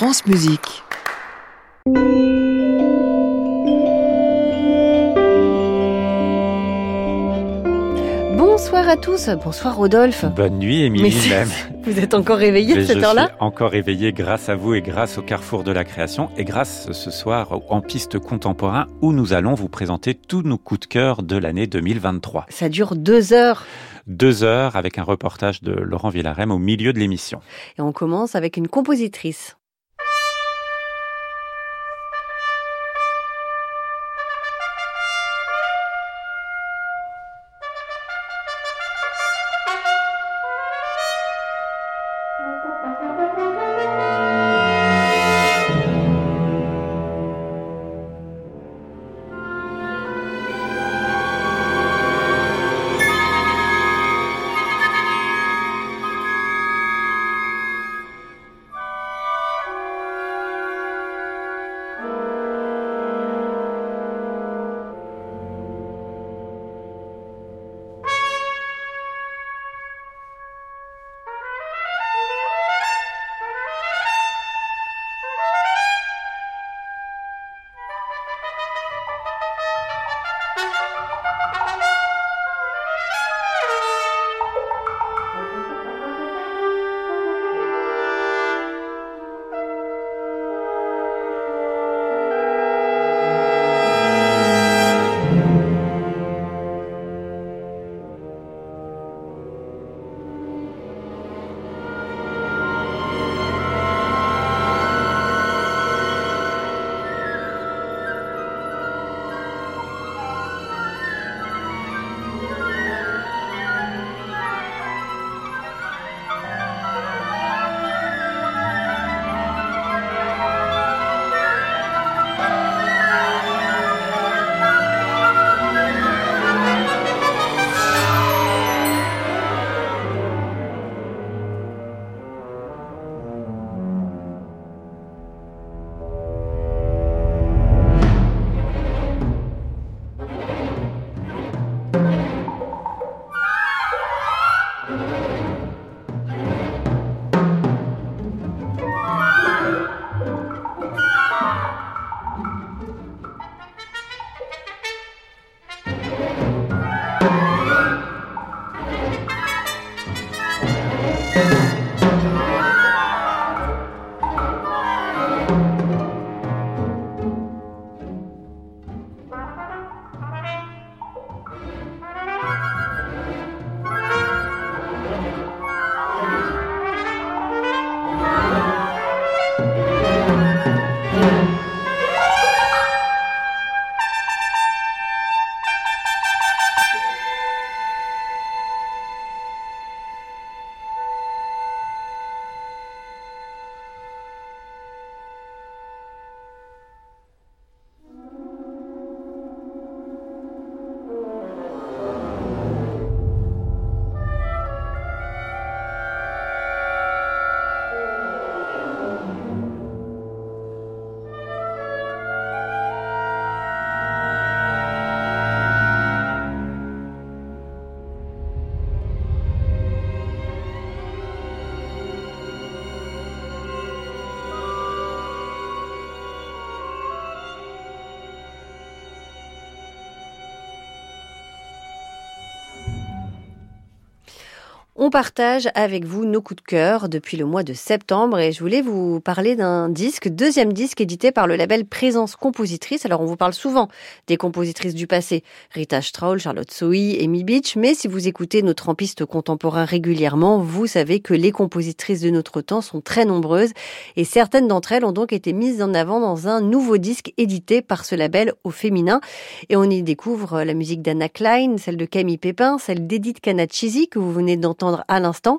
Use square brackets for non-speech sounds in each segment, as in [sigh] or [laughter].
France Musique. Bonsoir à tous, bonsoir Rodolphe. Bonne nuit Émilie Mais même. [laughs] Vous êtes encore réveillé à cette heure-là encore éveillé grâce à vous et grâce au Carrefour de la Création et grâce ce soir en piste contemporain où nous allons vous présenter tous nos coups de cœur de l'année 2023. Ça dure deux heures Deux heures avec un reportage de Laurent Villarem au milieu de l'émission. et on commence avec une compositrice. On partage avec vous nos coups de cœur depuis le mois de septembre et je voulais vous parler d'un disque, deuxième disque édité par le label Présence Compositrice. Alors on vous parle souvent des compositrices du passé, Rita Straul, Charlotte Sohi, Amy Beach, mais si vous écoutez nos trampistes contemporains régulièrement, vous savez que les compositrices de notre temps sont très nombreuses et certaines d'entre elles ont donc été mises en avant dans un nouveau disque édité par ce label au féminin et on y découvre la musique d'Anna Klein, celle de Camille Pépin, celle d'Edith Kanachisi que vous venez d'entendre à l'instant,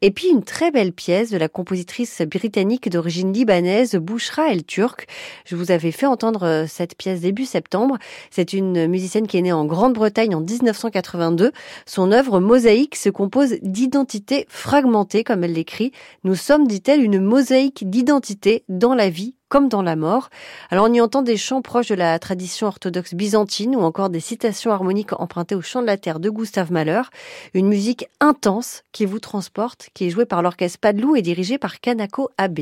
et puis une très belle pièce de la compositrice britannique d'origine libanaise Bouchra El Turk. Je vous avais fait entendre euh, cette pièce début septembre. C'est une musicienne qui est née en Grande-Bretagne en 1982. Son œuvre Mosaïque se compose d'identités fragmentées, comme elle l'écrit. Nous sommes, dit-elle, une mosaïque d'identités dans la vie comme dans la mort. Alors on y entend des chants proches de la tradition orthodoxe byzantine ou encore des citations harmoniques empruntées au chant de la terre de Gustave Mahler. Une musique intense qui vous transporte, qui est jouée par l'orchestre Padelou et dirigée par Kanako Abe.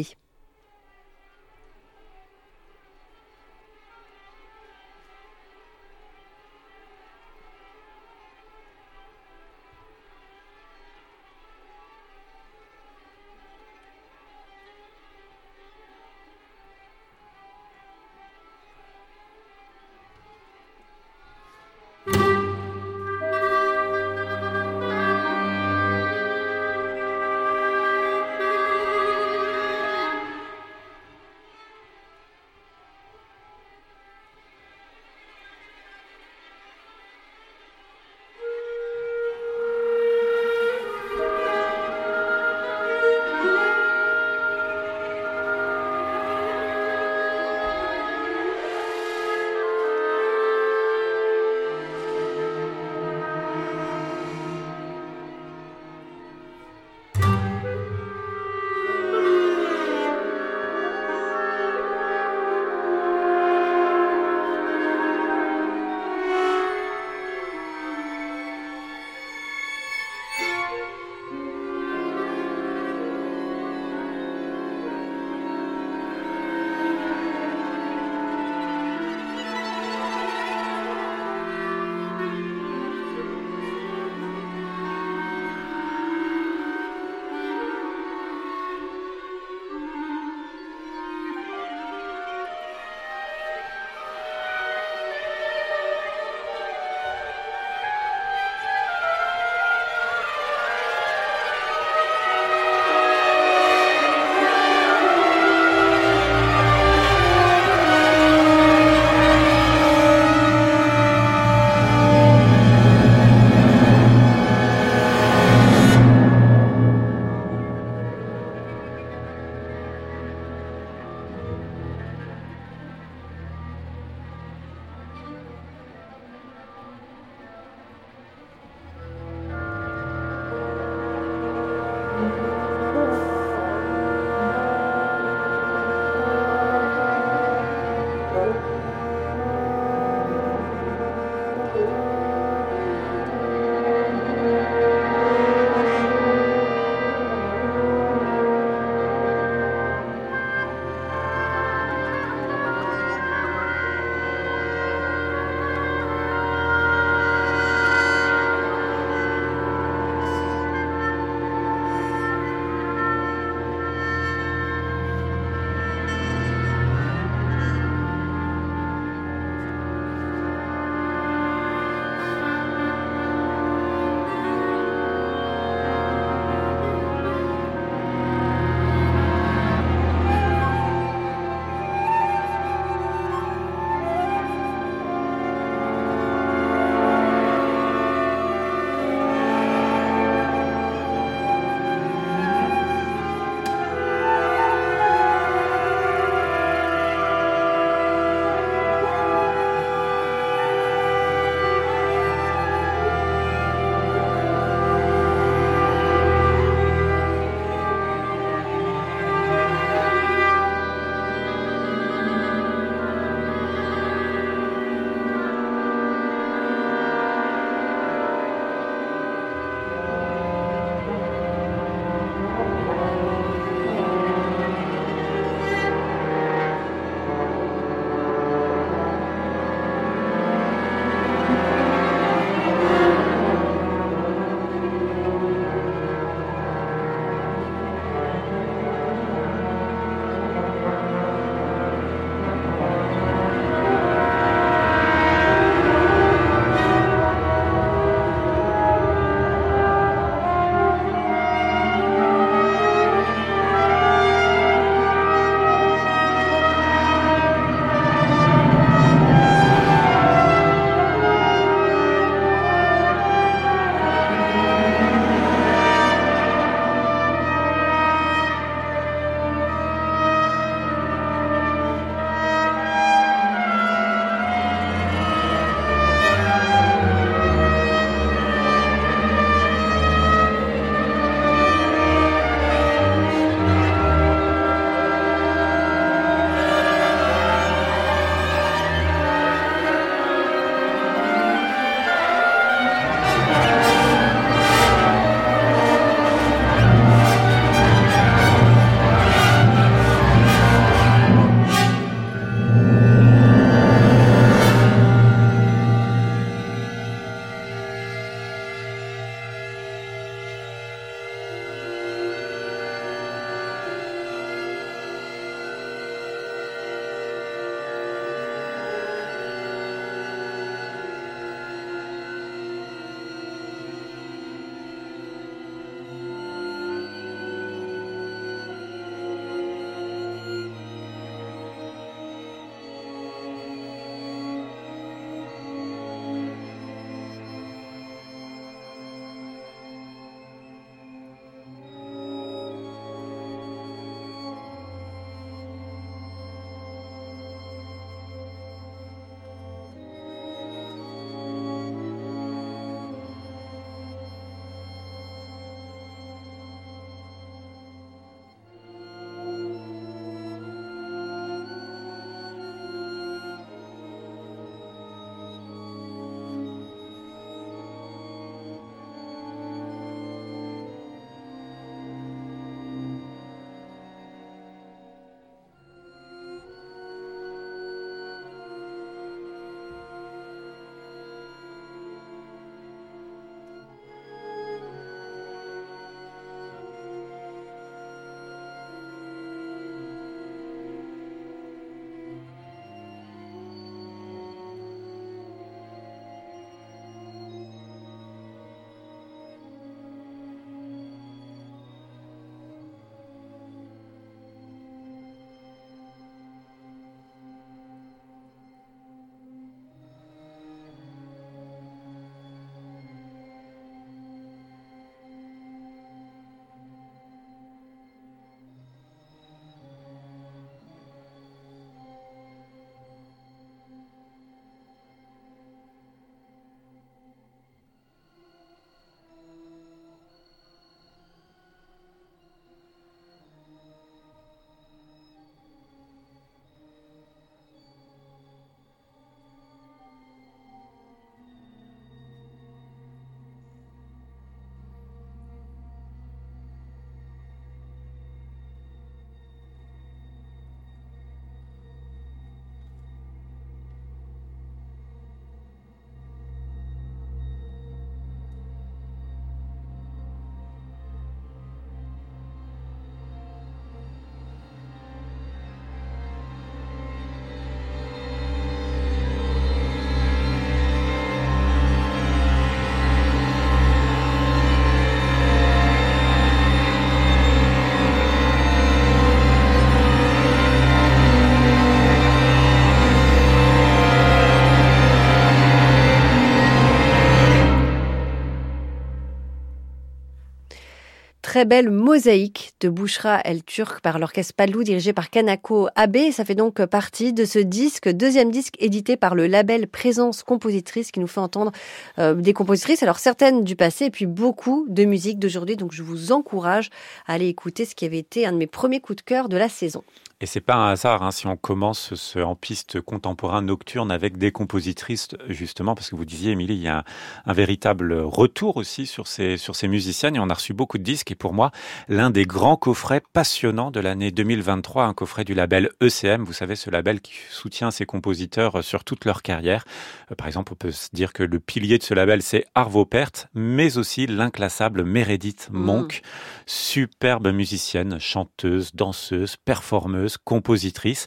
Très belle mosaïque de Bouchra El Turk par l'orchestre Padlou dirigé par Kanako Abe. Ça fait donc partie de ce disque, deuxième disque édité par le label Présence Compositrice qui nous fait entendre euh, des compositrices, alors certaines du passé et puis beaucoup de musique d'aujourd'hui. Donc je vous encourage à aller écouter ce qui avait été un de mes premiers coups de cœur de la saison. Et c'est pas un hasard hein, si on commence ce, en piste contemporain nocturne avec des compositrices, justement, parce que vous disiez, Émilie, il y a un, véritable retour aussi sur ces, sur ces musiciennes et on a reçu beaucoup de disques. Et pour moi, l'un des grands coffrets passionnants de l'année 2023, un coffret du label ECM, vous savez, ce label qui soutient ses compositeurs sur toute leur carrière. Euh, par exemple, on peut se dire que le pilier de ce label, c'est Arvo Pärt, mais aussi l'inclassable Meredith mmh. Monk, superbe musicienne, chanteuse, danseuse, performeuse compositrice.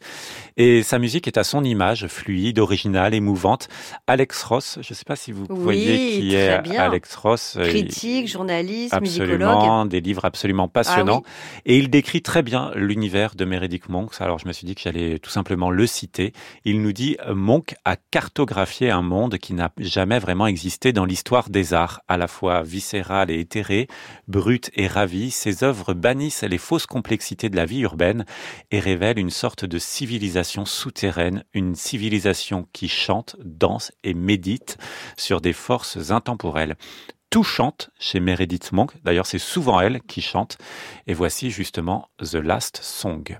Et sa musique est à son image, fluide, originale, émouvante. Alex Ross, je ne sais pas si vous voyez qui est Alex Ross. Euh, Critique, journaliste, absolument, des livres absolument passionnants. Ah Et il décrit très bien l'univers de Meredith Monk. Alors je me suis dit que j'allais tout simplement le citer. Il nous dit Monk a cartographié un monde qui n'a jamais vraiment existé dans l'histoire des arts, à la fois viscéral et éthéré, brut et ravi. Ses œuvres bannissent les fausses complexités de la vie urbaine et révèle une sorte de civilisation souterraine, une civilisation qui chante, danse et médite sur des forces intemporelles. Tout chante chez Meredith Monk, d'ailleurs c'est souvent elle qui chante, et voici justement The Last Song.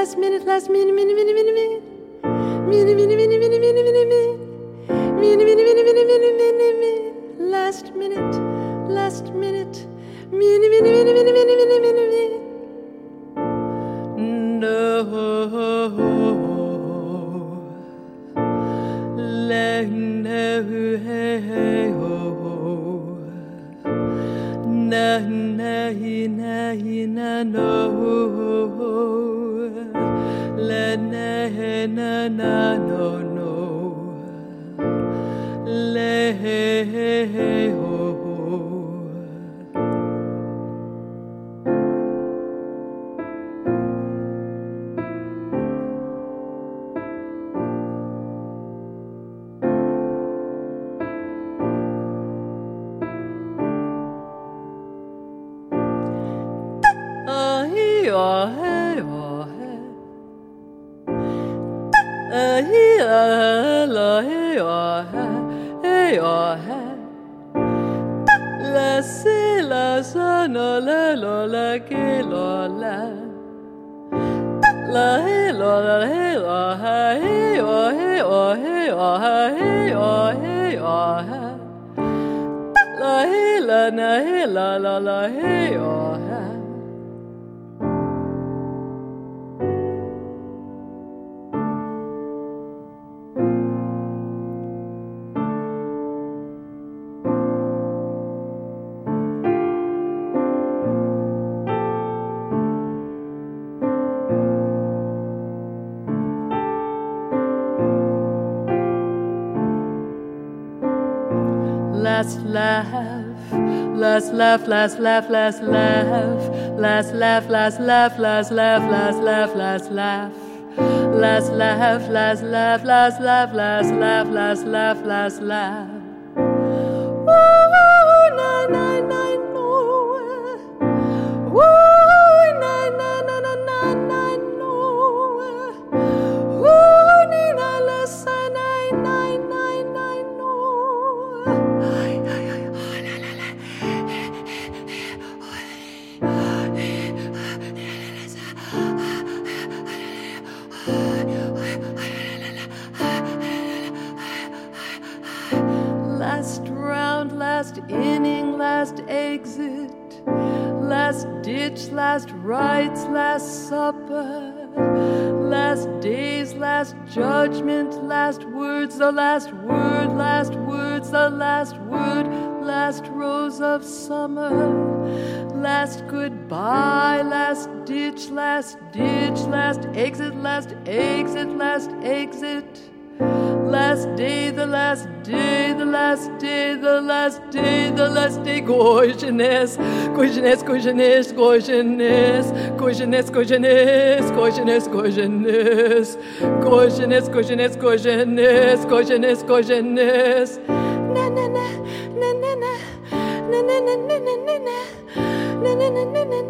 last minute, last minute, minute, minute, minute, laugh, last laugh, last laugh, last laugh, last laugh, last laugh, last laugh. Last laugh, last laugh, last laugh, last laugh, last laugh, last laugh. Ditch, last exit, last exit, last exit. Last day, the last day, the last day, the last day, the last day. Gorgeousness, gorgeousness, gorgeousness, gorgeousness, gorgeousness, gorgeousness, gorgeousness, gorgeousness, gorgeousness, gorgeousness, gorgeousness, gorgeousness, gorgeousness. Na na na, na na na, na na na na na na na, na na na na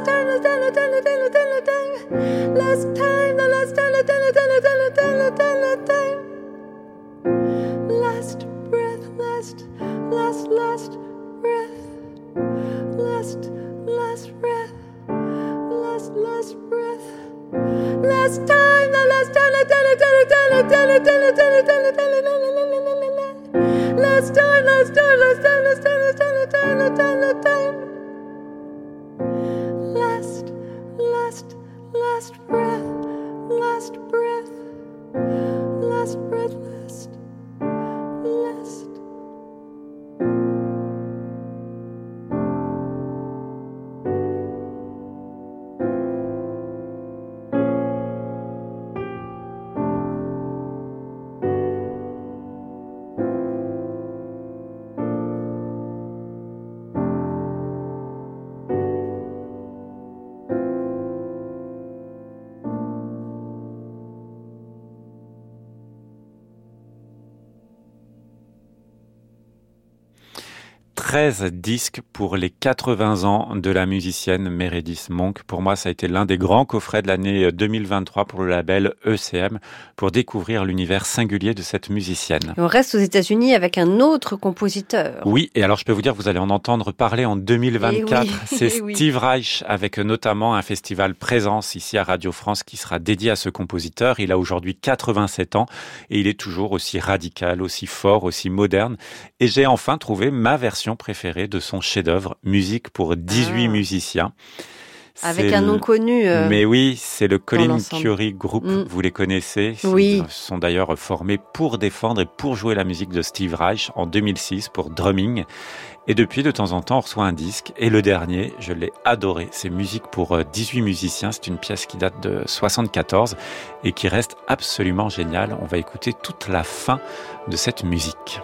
last time, the time, the time, the time, the time, the time, last time, the last time, the time, the time, the time, the time, the time, the time, last breath, last, last, last breath, last, last breath, last, last breath. Last time, the last time, the time, the time, the time, the time, the time, the time, the time, the time, the time, Last time, last time, last time, last time, last time, the time, the time, the time. Last, last breath, last breath, last breath, 13 disques pour les 80 ans de la musicienne Meredith Monk. Pour moi, ça a été l'un des grands coffrets de l'année 2023 pour le label ECM pour découvrir l'univers singulier de cette musicienne. Et on reste aux États-Unis avec un autre compositeur. Oui, et alors je peux vous dire, vous allez en entendre parler en 2024. Eh oui, [laughs] C'est eh oui. Steve Reich avec notamment un festival Présence ici à Radio France qui sera dédié à ce compositeur. Il a aujourd'hui 87 ans et il est toujours aussi radical, aussi fort, aussi moderne. Et j'ai enfin trouvé ma version préférée de son chef-d'œuvre, Musique pour 18 Ah. musiciens. Avec un nom connu. euh, Mais oui, c'est le Colin. Curie Group, Mm. vous les connaissez. Oui. Ils sont d'ailleurs formés pour défendre et pour jouer la musique de Steve Reich en 2006 pour Drumming. Et depuis, de temps en temps, on reçoit un disque. Et le dernier, je l'ai adoré. C'est musique pour euh, 18 musiciens. C'est une pièce qui date de 74 et qui reste absolument géniale. On va écouter toute la fin de cette musique.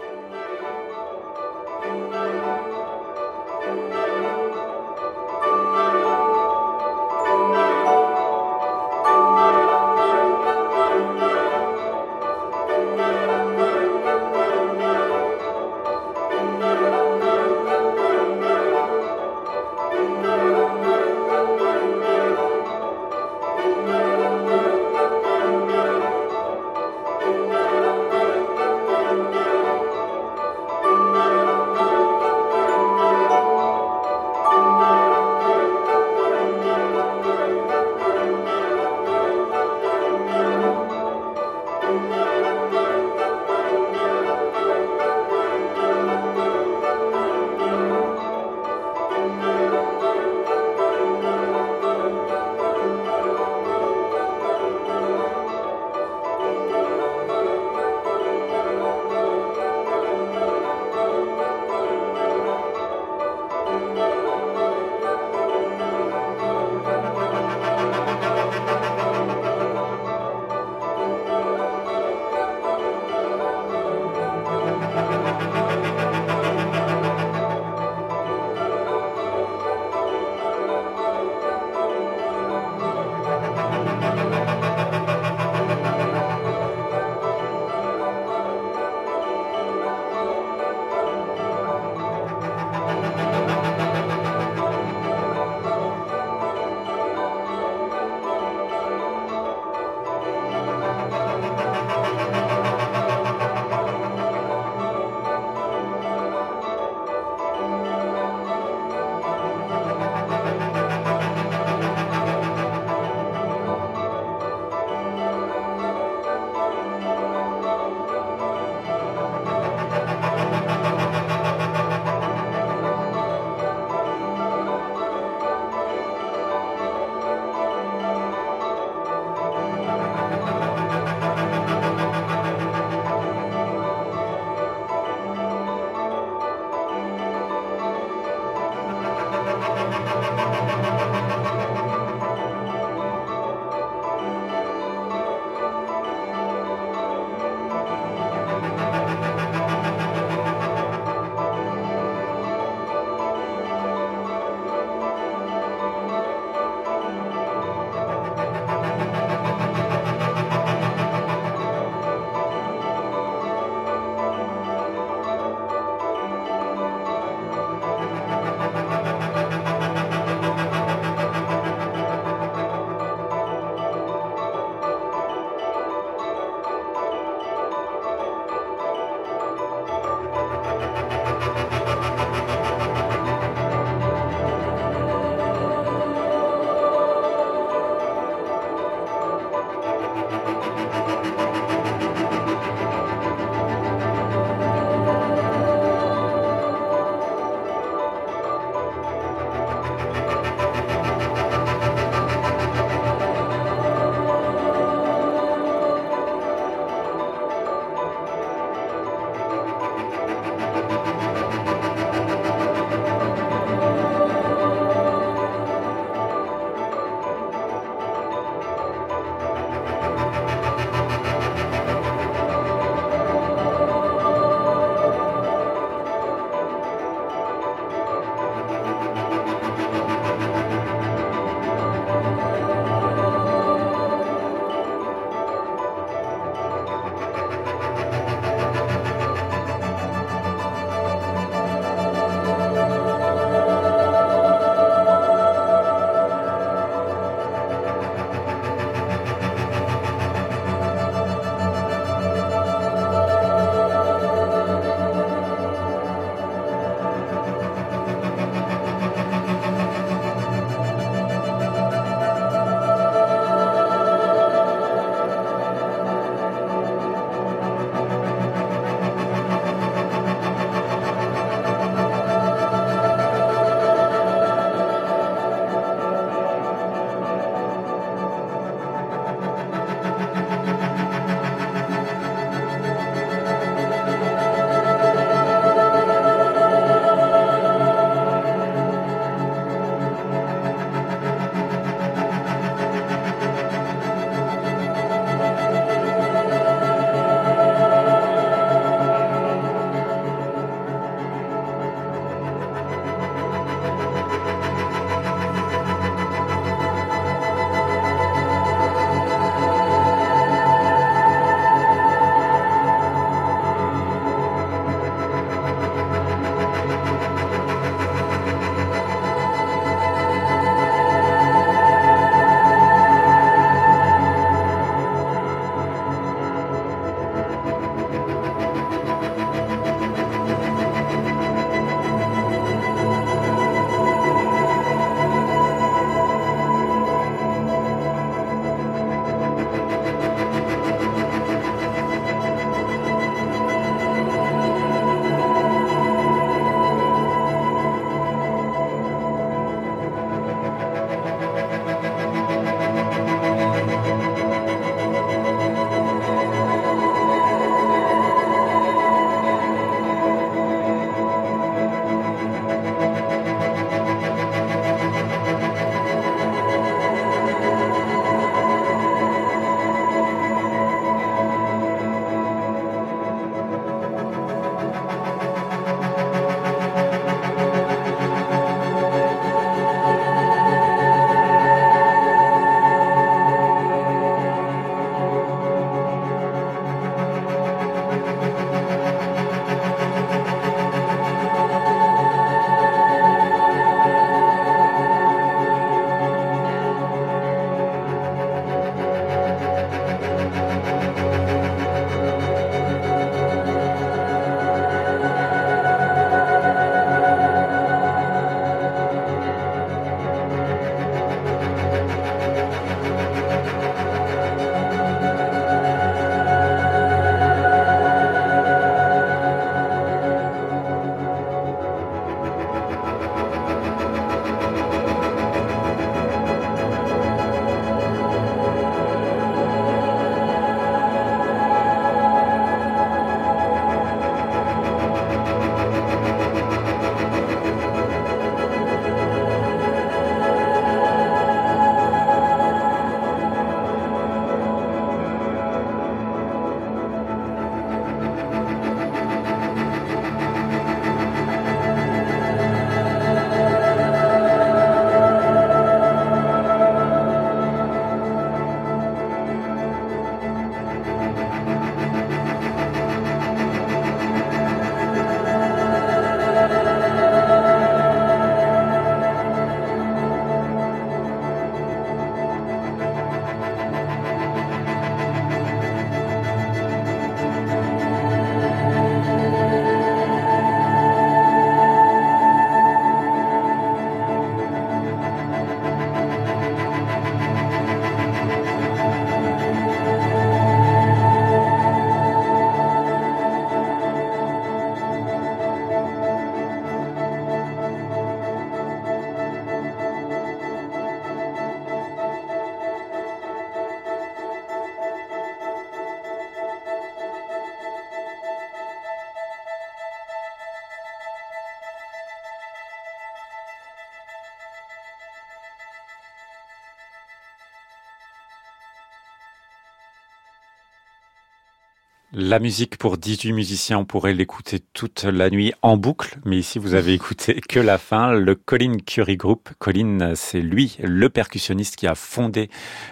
La musique pour 18 musiciens, on pourrait l'écouter toute la nuit en boucle, mais ici vous avez écouté [laughs] que la fin. Le Colin Curie Group. Colin, c'est lui, le percussionniste qui a fondé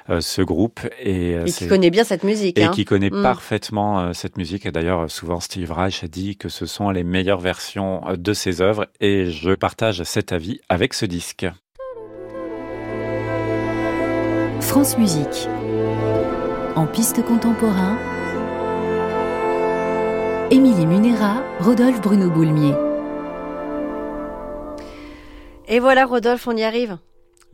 euh, ce groupe et, euh, qui connaît bien cette musique. Et hein. qui connaît mm. parfaitement euh, cette musique. Et d'ailleurs, souvent Steve Reich a dit que ce sont les meilleures versions de ses œuvres. Et je partage cet avis avec ce disque. France Musique. En piste contemporain. Émilie Munera, Rodolphe Bruno Boulmier. Et voilà, Rodolphe, on y arrive.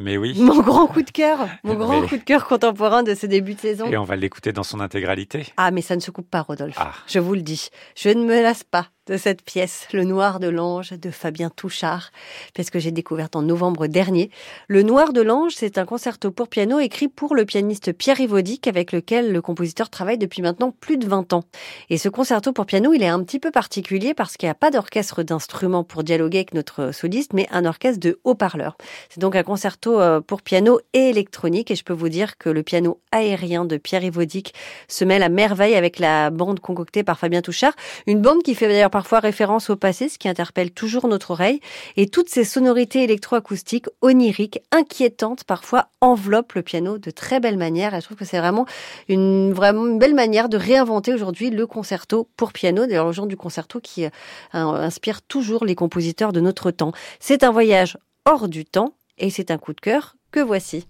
Mais oui. Mon grand coup de cœur, mon grand coup de cœur contemporain de ce début de saison. Et on va l'écouter dans son intégralité. Ah, mais ça ne se coupe pas, Rodolphe. Ah. Je vous le dis. Je ne me lasse pas de cette pièce, Le Noir de l'Ange de Fabien Touchard, pièce que j'ai découverte en novembre dernier. Le Noir de l'Ange, c'est un concerto pour piano écrit pour le pianiste Pierre Ivaudic avec lequel le compositeur travaille depuis maintenant plus de 20 ans. Et ce concerto pour piano, il est un petit peu particulier parce qu'il n'y a pas d'orchestre d'instruments pour dialoguer avec notre soliste, mais un orchestre de haut-parleurs. C'est donc un concerto euh, pour piano et électronique et je peux vous dire que le piano aérien de Pierre Ivaudic se mêle à merveille avec la bande concoctée par Fabien Touchard, une bande qui fait d'ailleurs parfois référence au passé, ce qui interpelle toujours notre oreille. Et toutes ces sonorités électroacoustiques, oniriques, inquiétantes, parfois enveloppent le piano de très belle manière. Et je trouve que c'est vraiment une, vraiment belle manière de réinventer aujourd'hui le concerto pour piano. D'ailleurs, le genre du concerto qui euh, inspire toujours les compositeurs de notre temps. C'est un voyage hors du temps et c'est un coup de cœur que voici.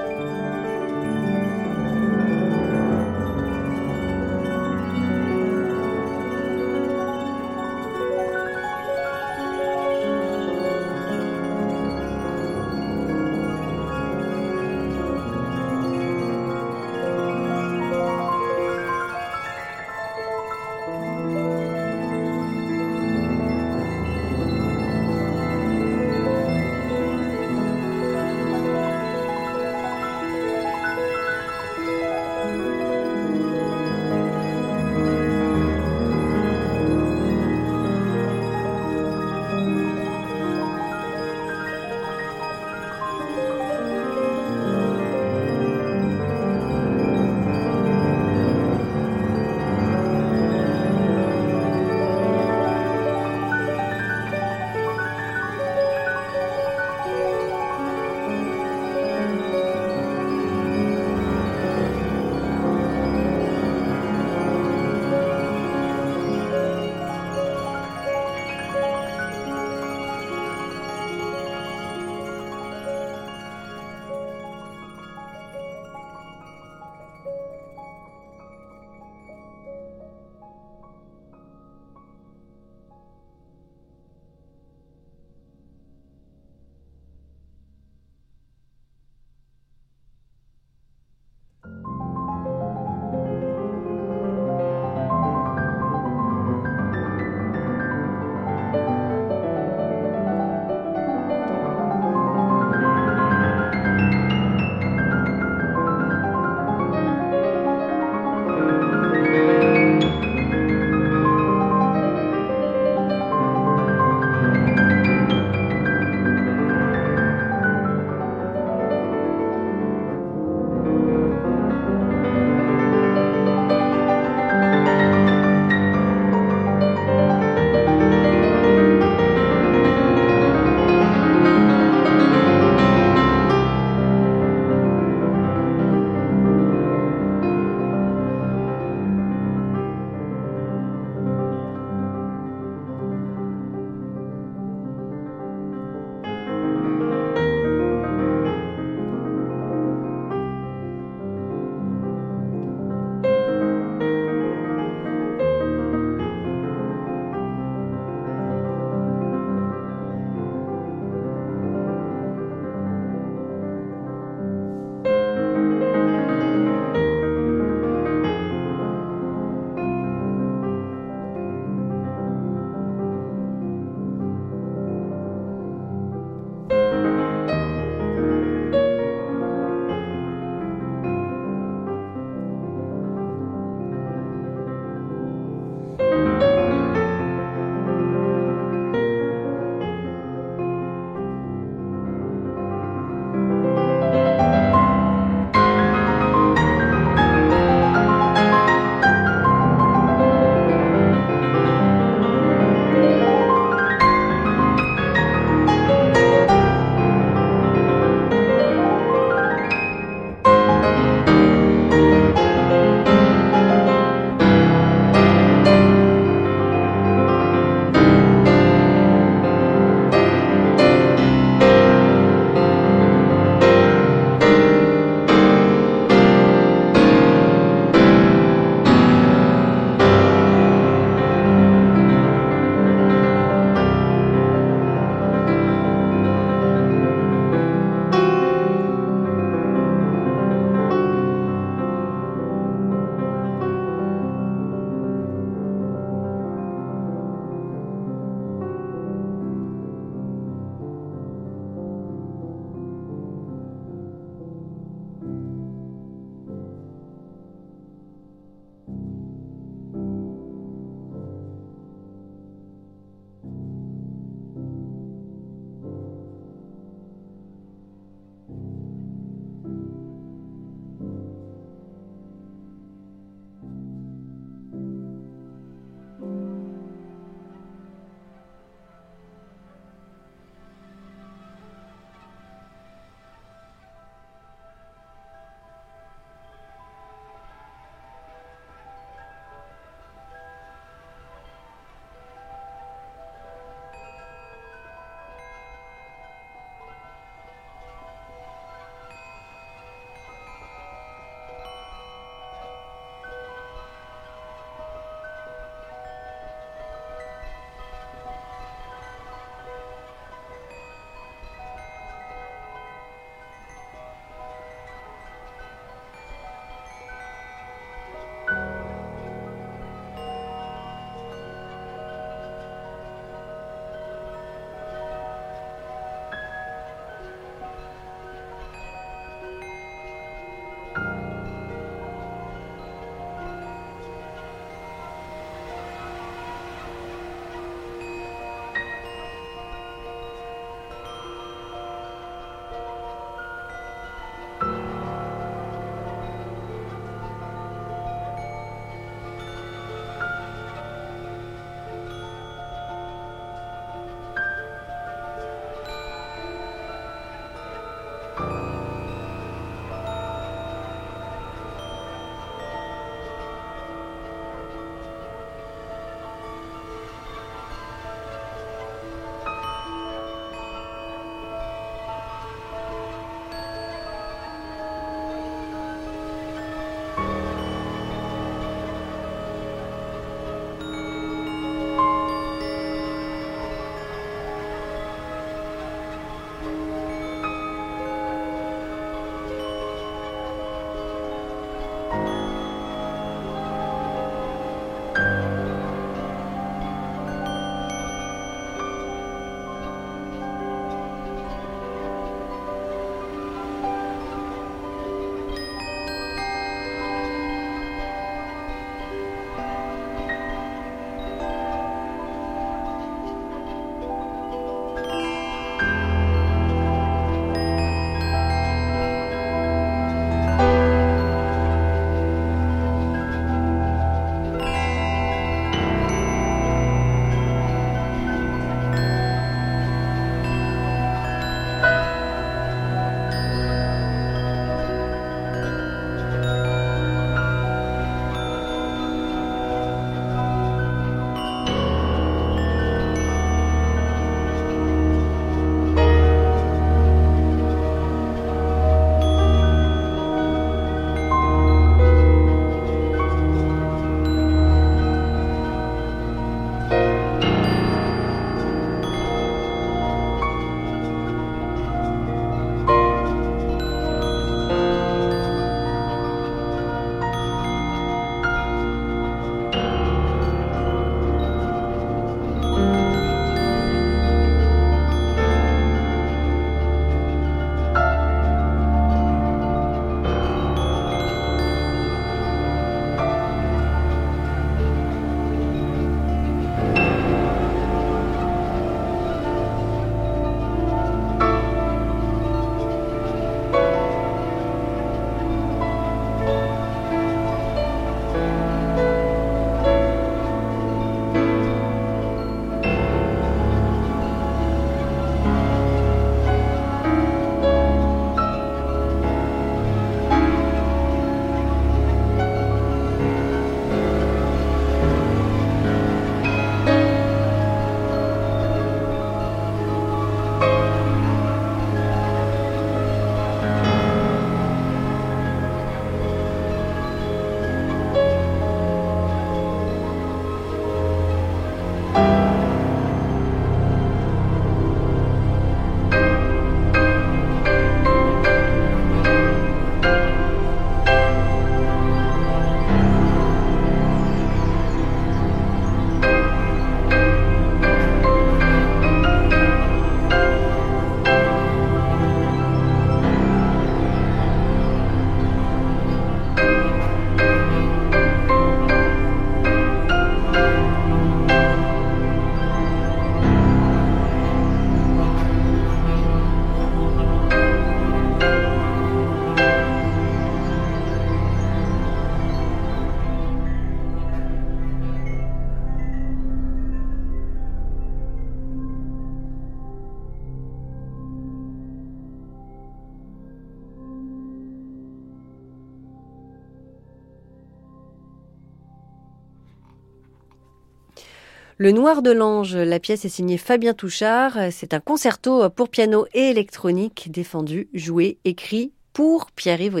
Le Noir de l'Ange, la pièce est signée Fabien Touchard. C'est un concerto pour piano et électronique défendu, joué, écrit pour Pierre-Yves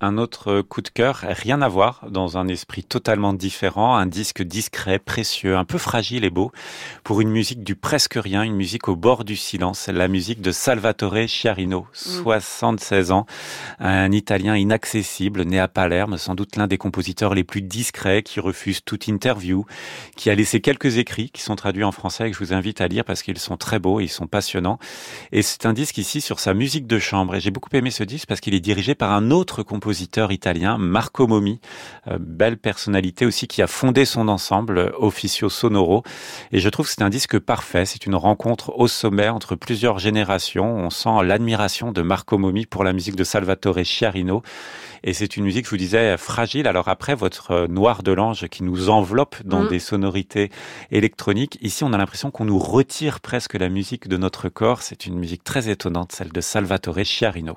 un autre coup de cœur, rien à voir, dans un esprit totalement différent, un disque discret, précieux, un peu fragile et beau, pour une musique du presque rien, une musique au bord du silence, la musique de Salvatore Chiarino, 76 mm. ans, un Italien inaccessible, né à Palerme, sans doute l'un des compositeurs les plus discrets, qui refuse toute interview, qui a laissé quelques écrits qui sont traduits en français et que je vous invite à lire parce qu'ils sont très beaux et ils sont passionnants. Et c'est un disque ici sur sa musique de chambre, et j'ai beaucoup aimé ce disque parce qu'il est dirigé par un autre compositeur compositeur italien, Marco Momi, euh, belle personnalité aussi qui a fondé son ensemble Officio Sonoro. Et je trouve que c'est un disque parfait. C'est une rencontre au sommet entre plusieurs générations. On sent l'admiration de Marco Momi pour la musique de Salvatore Chiarino. Et c'est une musique, je vous disais, fragile. Alors après, votre Noir de l'Ange qui nous enveloppe dans mm. des sonorités électroniques. Ici, on a l'impression qu'on nous retire presque la musique de notre corps. C'est une musique très étonnante, celle de Salvatore Chiarino.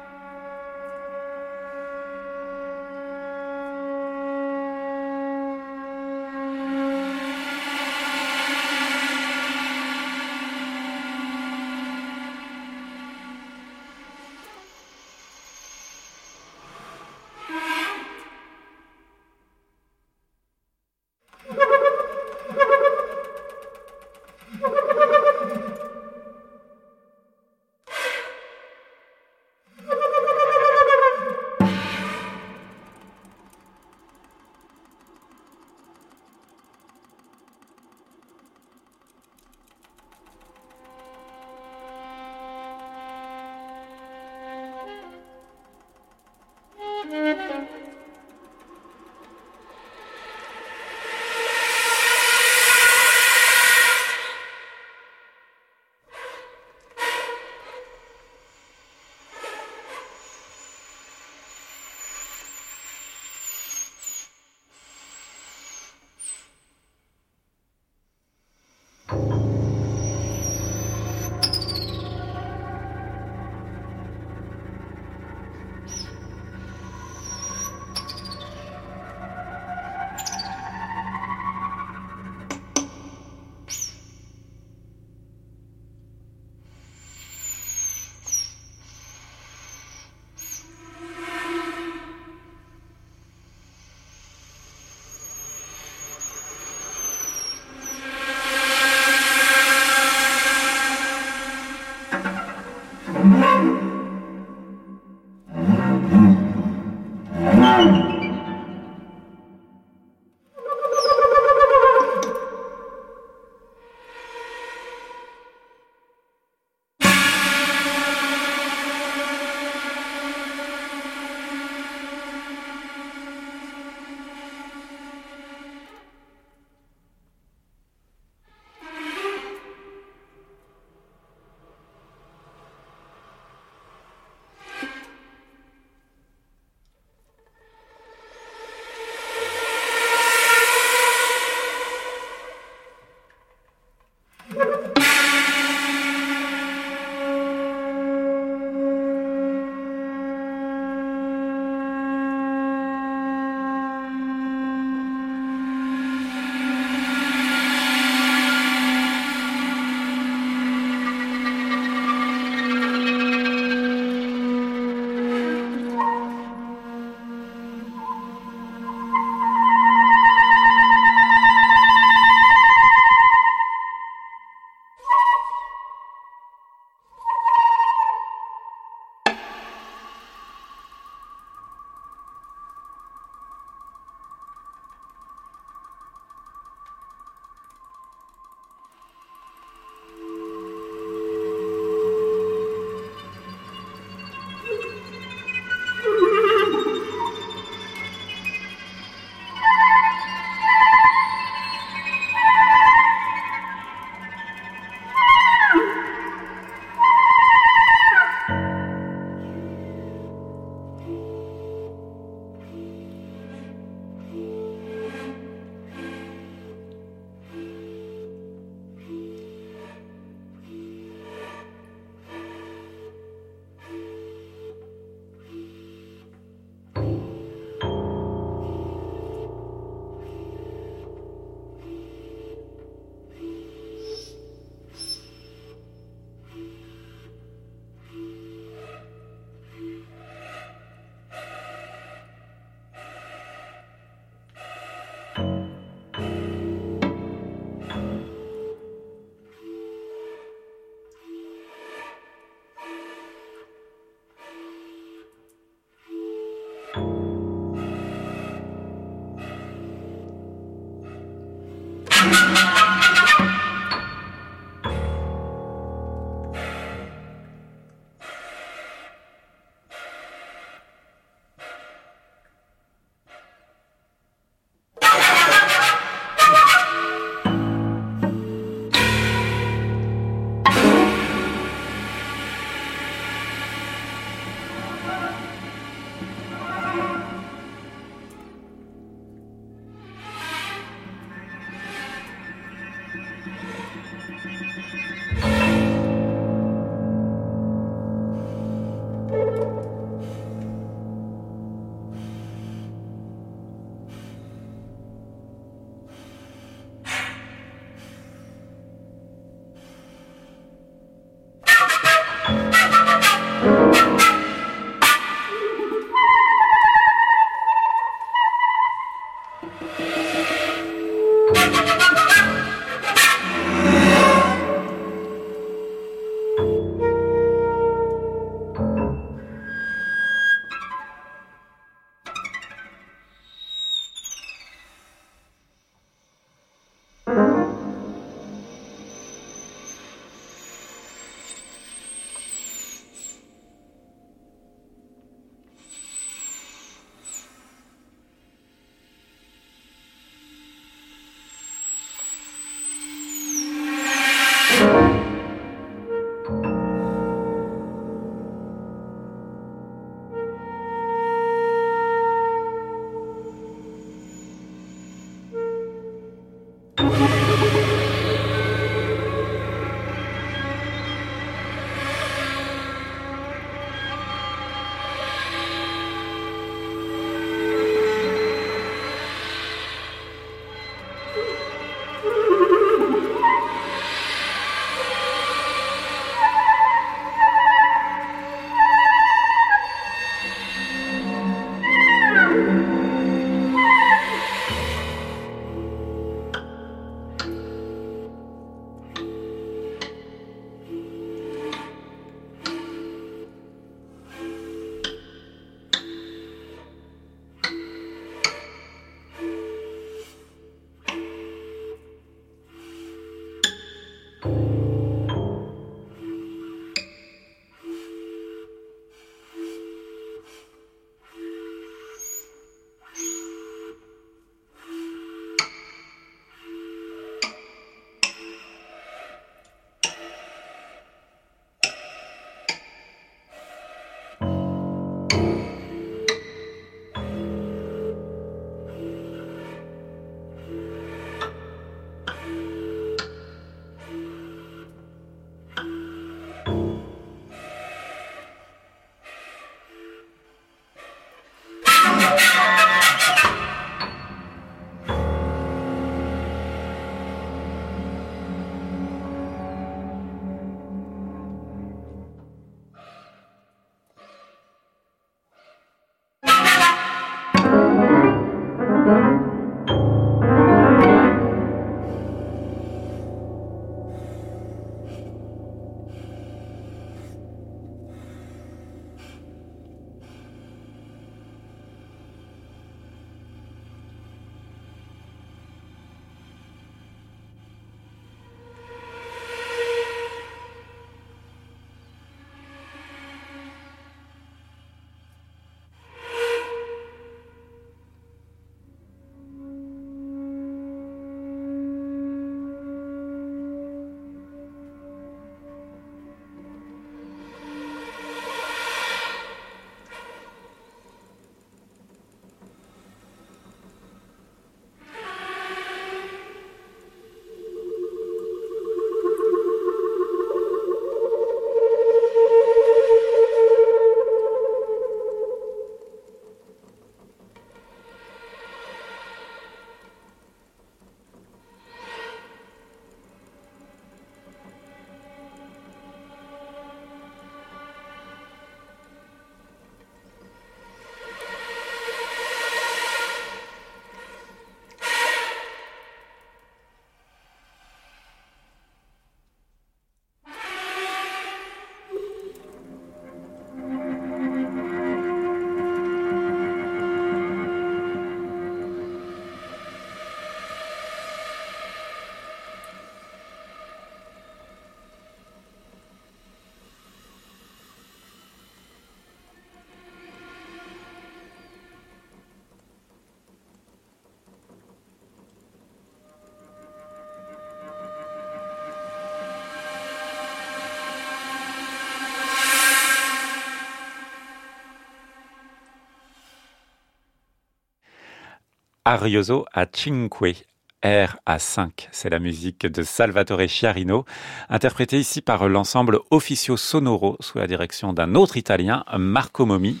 Arioso a Cinque. R à 5. C'est la musique de Salvatore Chiarino, interprétée ici par l'ensemble Officio Sonoro sous la direction d'un autre Italien, Marco Momi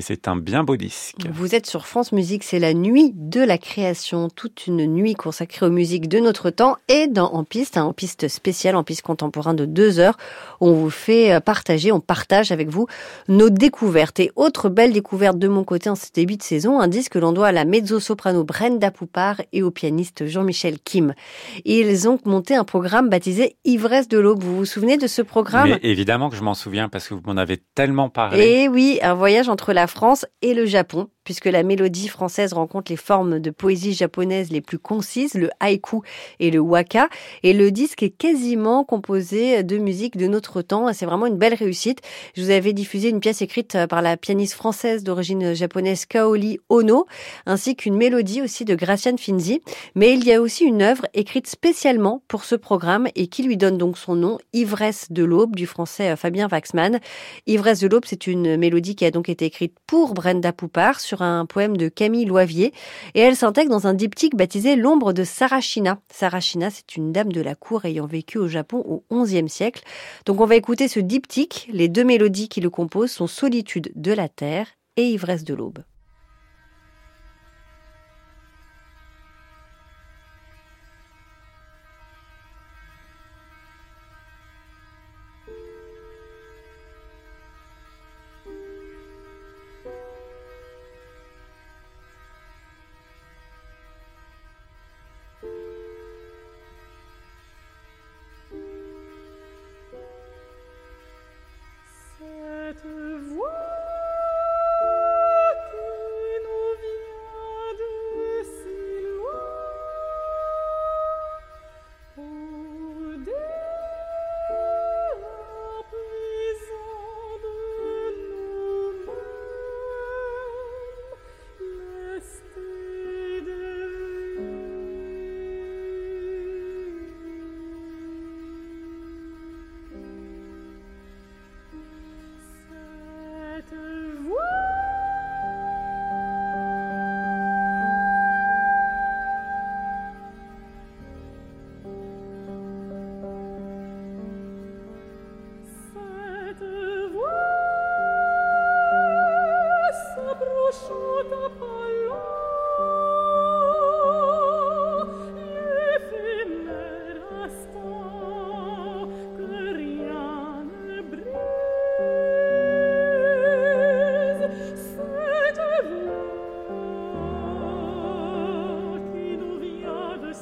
et c'est un bien beau disque. Vous êtes sur France Musique, c'est la nuit de la création, toute une nuit consacrée aux musiques de notre temps et dans En Piste, un En Piste spécial, En Piste contemporain de deux heures, on vous fait euh, partager, on partage avec vous nos découvertes. Et autre belle découverte de mon côté en ce début de saison, un disque que l'on doit à la mezzo-soprano Brenda Poupard et au pianiste Jean-Michel Kim. Ils ont monté un programme baptisé Ivresse de l'aube. Vous vous souvenez de ce programme? Mais Évidemment que je m'en souviens parce que vous m'en avez tellement parlé. Et oui, un voyage entre la France et le Japon puisque la mélodie française rencontre les formes de poésie japonaise les plus concises, le haïku et le waka. Et le disque est quasiment composé de musique de notre temps. C'est vraiment une belle réussite. Je vous avais diffusé une pièce écrite par la pianiste française d'origine japonaise Kaoli Ono, ainsi qu'une mélodie aussi de Gracian Finzi. Mais il y a aussi une œuvre écrite spécialement pour ce programme et qui lui donne donc son nom, Ivresse de l'aube, du français Fabien Waxman. Ivresse de l'aube, c'est une mélodie qui a donc été écrite pour Brenda Poupard sur un poème de Camille Loivier et elle s'intègre dans un diptyque baptisé L'ombre de Sarashina. Sarashina, c'est une dame de la cour ayant vécu au Japon au XIe siècle. Donc on va écouter ce diptyque. Les deux mélodies qui le composent sont Solitude de la terre et Ivresse de l'aube. cette voix.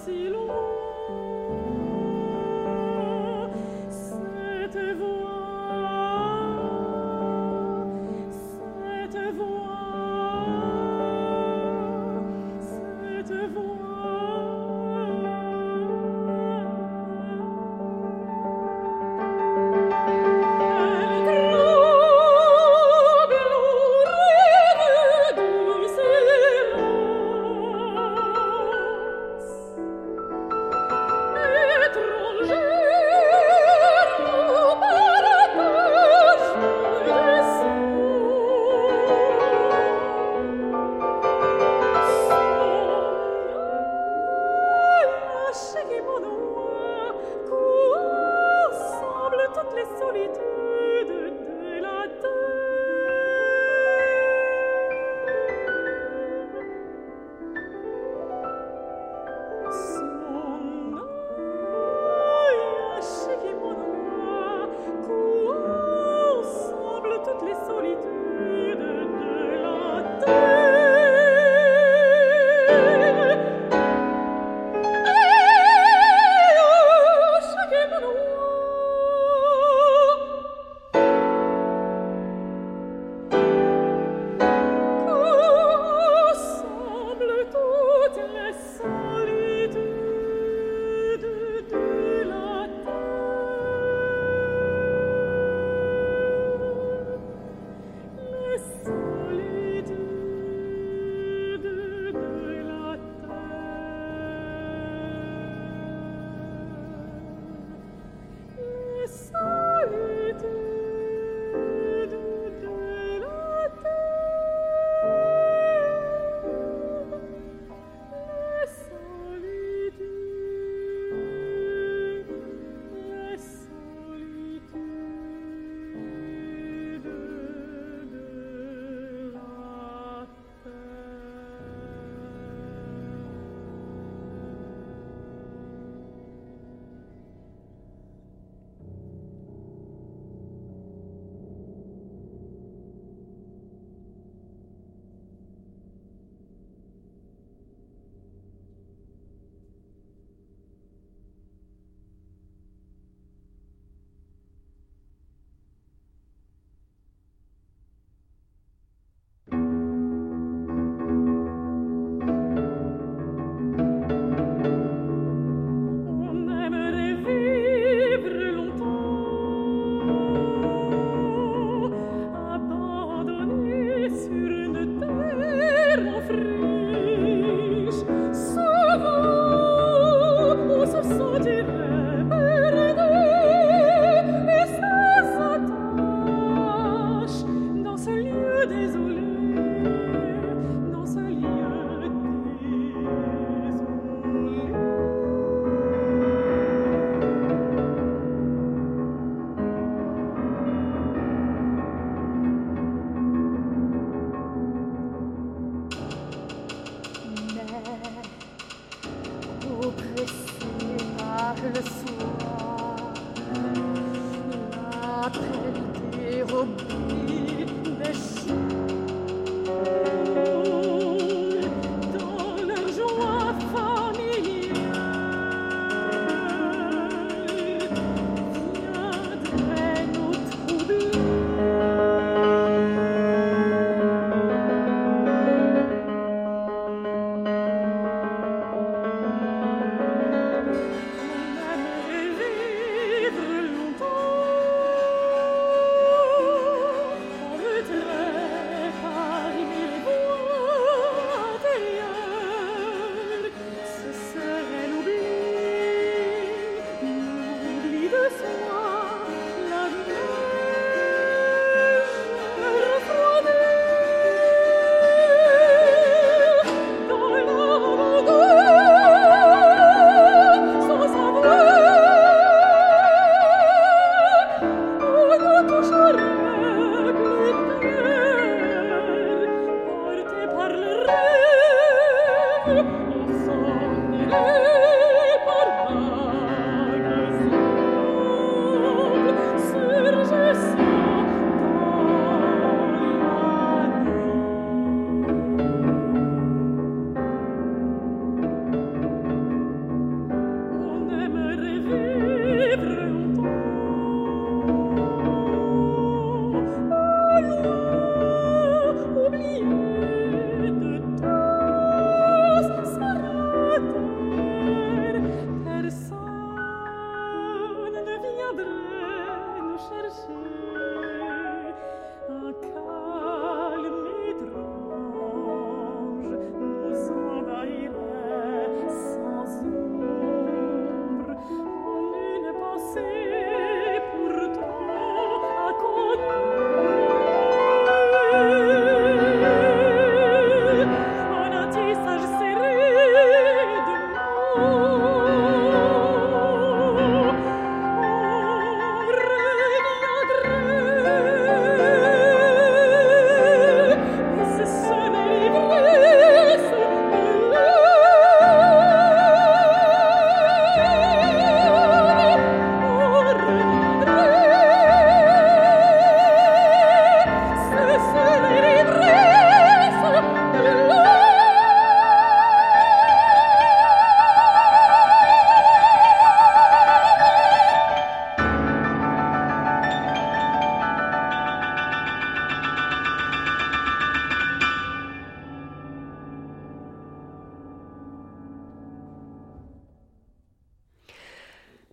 see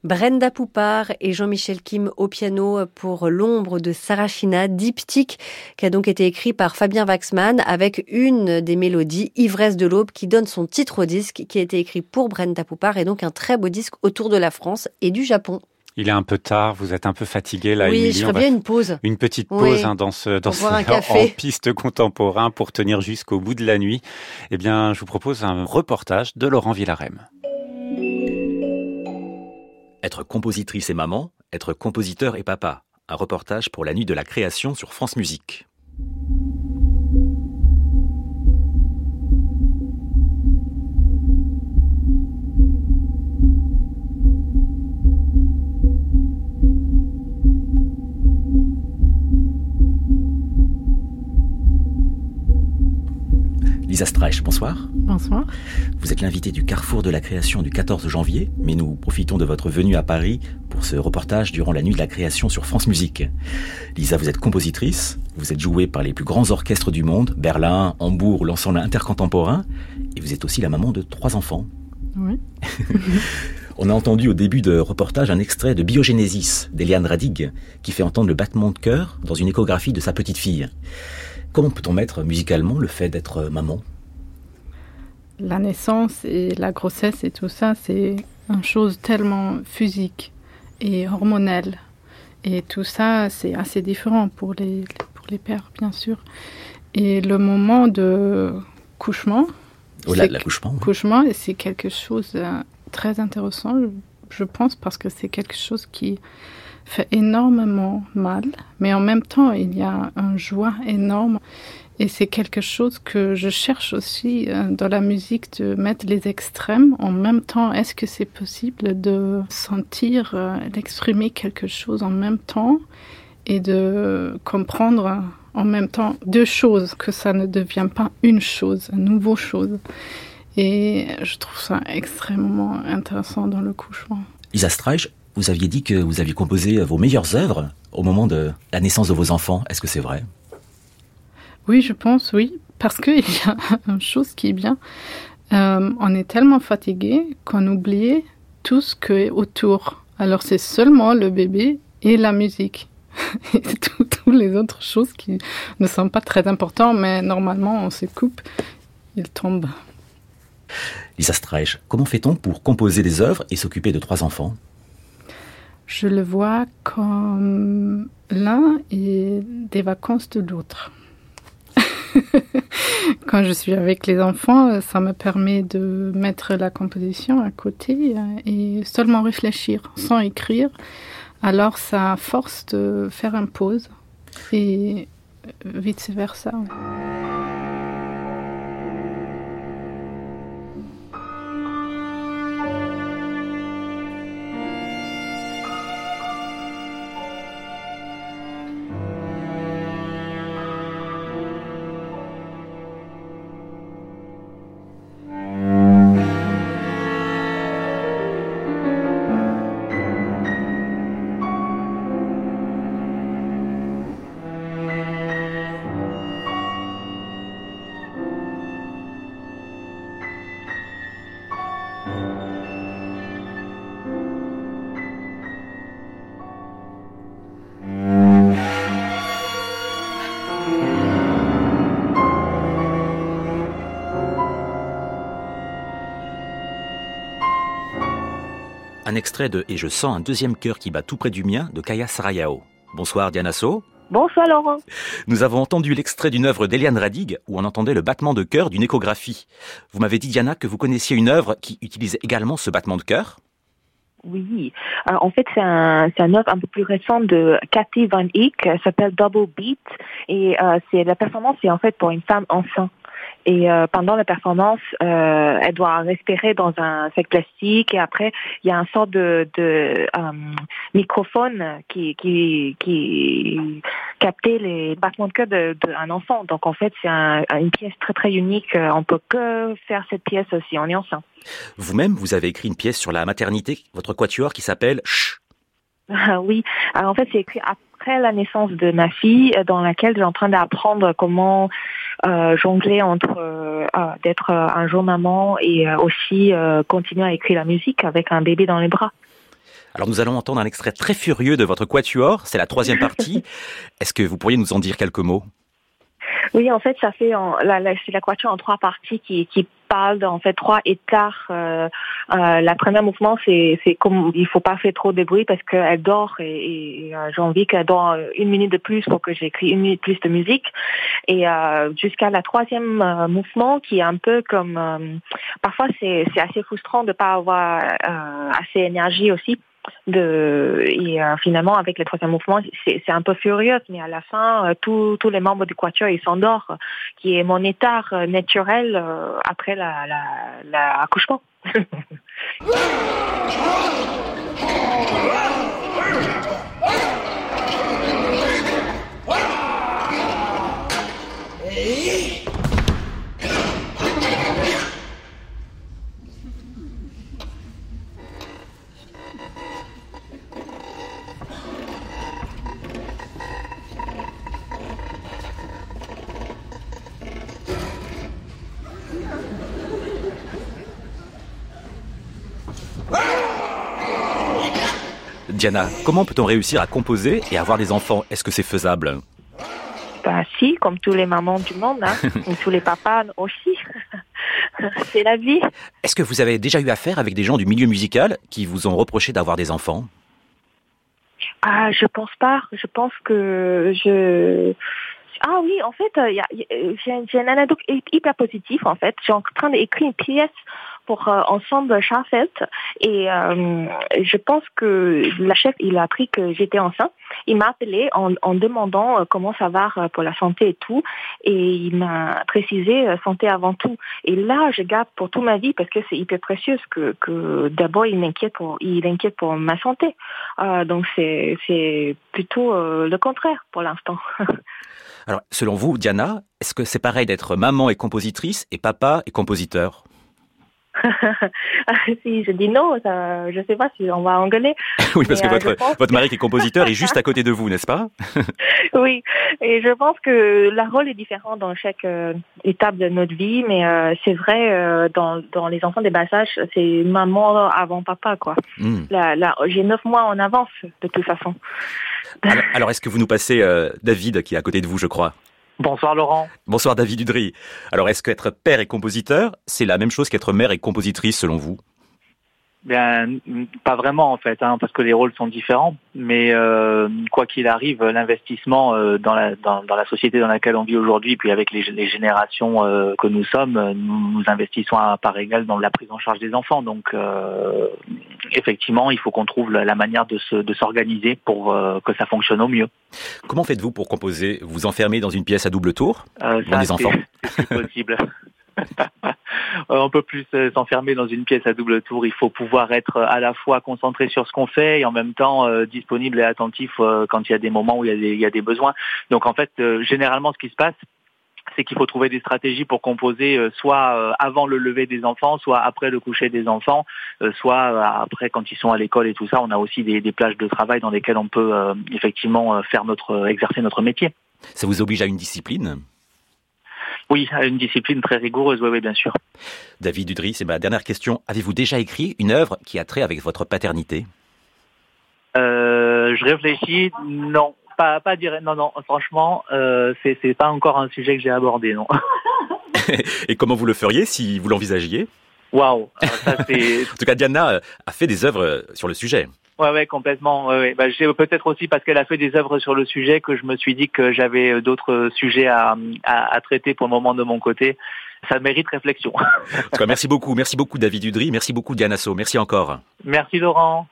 Brenda Poupard et Jean-Michel Kim au piano pour L'ombre de Sarachina, diptyque, qui a donc été écrit par Fabien Waxman avec une des mélodies, Ivresse de l'aube, qui donne son titre au disque, qui a été écrit pour Brenda Poupard et donc un très beau disque autour de la France et du Japon. Il est un peu tard, vous êtes un peu fatigué là. Oui, je ferais bien une pause. Une petite pause hein, dans ce dans ce [laughs] en piste contemporain pour tenir jusqu'au bout de la nuit. Eh bien, je vous propose un reportage de Laurent Villarem. Être compositrice et maman, être compositeur et papa. Un reportage pour la nuit de la création sur France Musique. Lisa Streich, bonsoir. Bonsoir. Vous êtes l'invité du Carrefour de la création du 14 janvier, mais nous profitons de votre venue à Paris pour ce reportage durant la nuit de la création sur France Musique. Lisa, vous êtes compositrice, vous êtes jouée par les plus grands orchestres du monde, Berlin, Hambourg, l'ensemble intercontemporain, et vous êtes aussi la maman de trois enfants. Oui. [laughs] On a entendu au début de reportage un extrait de Biogénésis d'Eliane Radig, qui fait entendre le battement de cœur dans une échographie de sa petite fille. Comment peut-on mettre musicalement le fait d'être maman? La naissance et la grossesse et tout ça, c'est une chose tellement physique et hormonelle. Et tout ça, c'est assez différent pour les, pour les pères, bien sûr. Et le moment de couchement, oh, l'accouchement, couchement, c'est quelque chose de très intéressant, je pense, parce que c'est quelque chose qui fait énormément mal, mais en même temps, il y a une joie énorme. Et c'est quelque chose que je cherche aussi euh, dans la musique, de mettre les extrêmes en même temps. Est-ce que c'est possible de sentir, euh, d'exprimer quelque chose en même temps et de comprendre en même temps deux choses, que ça ne devient pas une chose, une nouvelle chose? Et je trouve ça extrêmement intéressant dans le couchement. Lisa Streich, vous aviez dit que vous aviez composé vos meilleures œuvres au moment de la naissance de vos enfants. Est-ce que c'est vrai? Oui, je pense, oui. Parce qu'il y a [laughs] une chose qui est bien. Euh, on est tellement fatigué qu'on oublie tout ce qui est autour. Alors c'est seulement le bébé et la musique. [laughs] et toutes les autres choses qui ne sont pas très importantes, mais normalement on se coupe, ils tombent. Lisa Streich, comment fait-on pour composer des œuvres et s'occuper de trois enfants? Je le vois comme l'un et des vacances de l'autre. [laughs] Quand je suis avec les enfants, ça me permet de mettre la composition à côté et seulement réfléchir sans écrire. Alors ça force de faire une pause et vice Un extrait de Et je sens un deuxième cœur qui bat tout près du mien de Kaya Sarayao. Bonsoir Diana So. Bonsoir Laurent. Nous avons entendu l'extrait d'une œuvre d'Eliane Radig où on entendait le battement de cœur d'une échographie. Vous m'avez dit Diana que vous connaissiez une œuvre qui utilisait également ce battement de cœur oui, euh, en fait c'est un c'est œuvre un peu plus récente de Cathy Van Eyck, elle s'appelle Double Beat et euh, c'est la performance c'est en fait pour une femme enceinte. Et euh, pendant la performance, euh, elle doit respirer dans un sac plastique et après il y a un sort de, de euh, microphone qui qui qui captait les battements de cœur d'un enfant. Donc en fait c'est un, une pièce très très unique. On peut que faire cette pièce aussi en est enceinte. Vous-même, vous avez écrit une pièce sur la maternité, votre quatuor qui s'appelle Chut. Ah oui, alors en fait c'est écrit après la naissance de ma fille, dans laquelle j'ai en train d'apprendre comment euh, jongler entre euh, ah, d'être un jour maman et euh, aussi continuer à écrire la musique avec un bébé dans les bras. Alors nous allons entendre un extrait très furieux de votre quatuor, c'est la troisième partie. [laughs] Est-ce que vous pourriez nous en dire quelques mots? Oui, en fait, ça fait en, la, la, c'est la quatuor en trois parties qui, qui parle en fait trois écarts. Euh, euh, la première mouvement, c'est comme il faut pas faire trop de bruit parce qu'elle dort et, et euh, j'ai envie qu'elle dort une minute de plus pour que j'écris une minute plus de musique. Et euh, jusqu'à la troisième euh, mouvement qui est un peu comme parfois c'est c'est assez frustrant de pas avoir assez d'énergie aussi et euh, finalement avec le troisième mouvement c'est un peu furieux mais à la fin euh, tous les membres du quatuor ils s'endorment qui est mon état euh, naturel après la, [laughs] Diana, comment peut-on réussir à composer et avoir des enfants? Est-ce que c'est faisable? Bah si, comme tous les mamans du monde, hein, [laughs] ou tous les papas aussi. [laughs] c'est la vie. Est-ce que vous avez déjà eu affaire avec des gens du milieu musical qui vous ont reproché d'avoir des enfants? Ah, je pense pas. Je pense que je ah oui, en fait, euh, j'ai une anecdote hyper positive. En fait, je suis en train d'écrire une pièce pour euh, ensemble Schafeld et euh, je pense que la chef il a appris que j'étais enceinte. Il m'a appelé en, demandant euh, comment ça va pour la santé et tout et il m'a précisé santé avant tout. Et là je garde pour toute ma vie parce que c'est hyper précieux que, que d'abord il m'inquiète pour il inquiète pour ma santé. Donc c'est c'est plutôt le contraire pour l'instant. [laughs] Alors, selon vous, Diana, est-ce que c'est pareil d'être maman et compositrice et papa et compositeur? [laughs] si je dis non, ça, je sais pas si on va engueuler. [laughs] Oui, parce Mais, que euh, votre, pense- votre mari qui est compositeur est juste à [laughs] côté de vous, n'est-ce pas? Oui, et je pense que la rôle est différent dans chaque euh, étape de notre vie, mais euh, c'est vrai euh, dans, dans les enfants des bas âges, c'est maman avant papa quoi. Hmm. Là, là, j'ai neuf mois en avance de toute façon. Alors, alors, est-ce que vous nous passez David qui est à côté de vous, je crois? Bonsoir Laurent. Bonsoir David Udry. Alors, est-ce qu'être père et compositeur, c'est la même chose qu'être mère et compositrice selon vous? Bien, pas vraiment en fait, hein, parce que les rôles sont différents. Mais euh, quoi qu'il arrive, l'investissement euh, dans, la, dans, dans la société dans laquelle on vit aujourd'hui, puis avec les, les générations euh, que nous sommes, euh, nous, nous investissons à part égale dans la prise en charge des enfants. Donc, euh, effectivement, il faut qu'on trouve la, la manière de se- de s'organiser pour euh, que ça fonctionne au mieux. Comment faites-vous pour composer Vous enfermez dans une pièce à double tour Euh, les enfants? [laughs] C'est possible. [laughs] Euh, on peut plus s'enfermer dans une pièce à double tour. Il faut pouvoir être euh, à la fois concentré sur ce qu'on fait et en même temps euh, disponible et attentif quand il y a des moments où il y a des, il y a des besoins. Donc en fait, généralement, ce qui se passe, c'est qu'il faut trouver des stratégies pour composer soit avant le lever des enfants, soit après le coucher des enfants, soit après quand ils sont à l'école et tout ça. On a aussi des, des plages de travail dans lesquelles on peut effectivement faire notre exercer notre métier. Ça vous oblige à une discipline? Oui, à une discipline très rigoureuse, oui, oui, bien sûr. David Udry, c'est ma dernière question. Avez-vous déjà écrit une œuvre qui a trait avec votre paternité? Euh, je réfléchis, non, pas pas direct, non, non, franchement, euh, c'est pas encore un sujet que j'ai abordé, non. [laughs] Et comment vous le feriez si vous l'envisagiez? Waouh, c'est, [laughs] En tout cas, Diana euh, a fait des œuvres euh, sur le sujet. Ouais, ouais, complètement. Ouais, ouais. Bah, peut-être aussi parce qu'elle a fait des œuvres sur le sujet que je me suis dit que j'avais euh, d'autres sujets à, à, à traiter pour le moment de mon côté. Ça mérite réflexion. En tout cas, merci beaucoup, merci beaucoup David Udry, merci beaucoup Diana So, merci encore. Merci Laurent.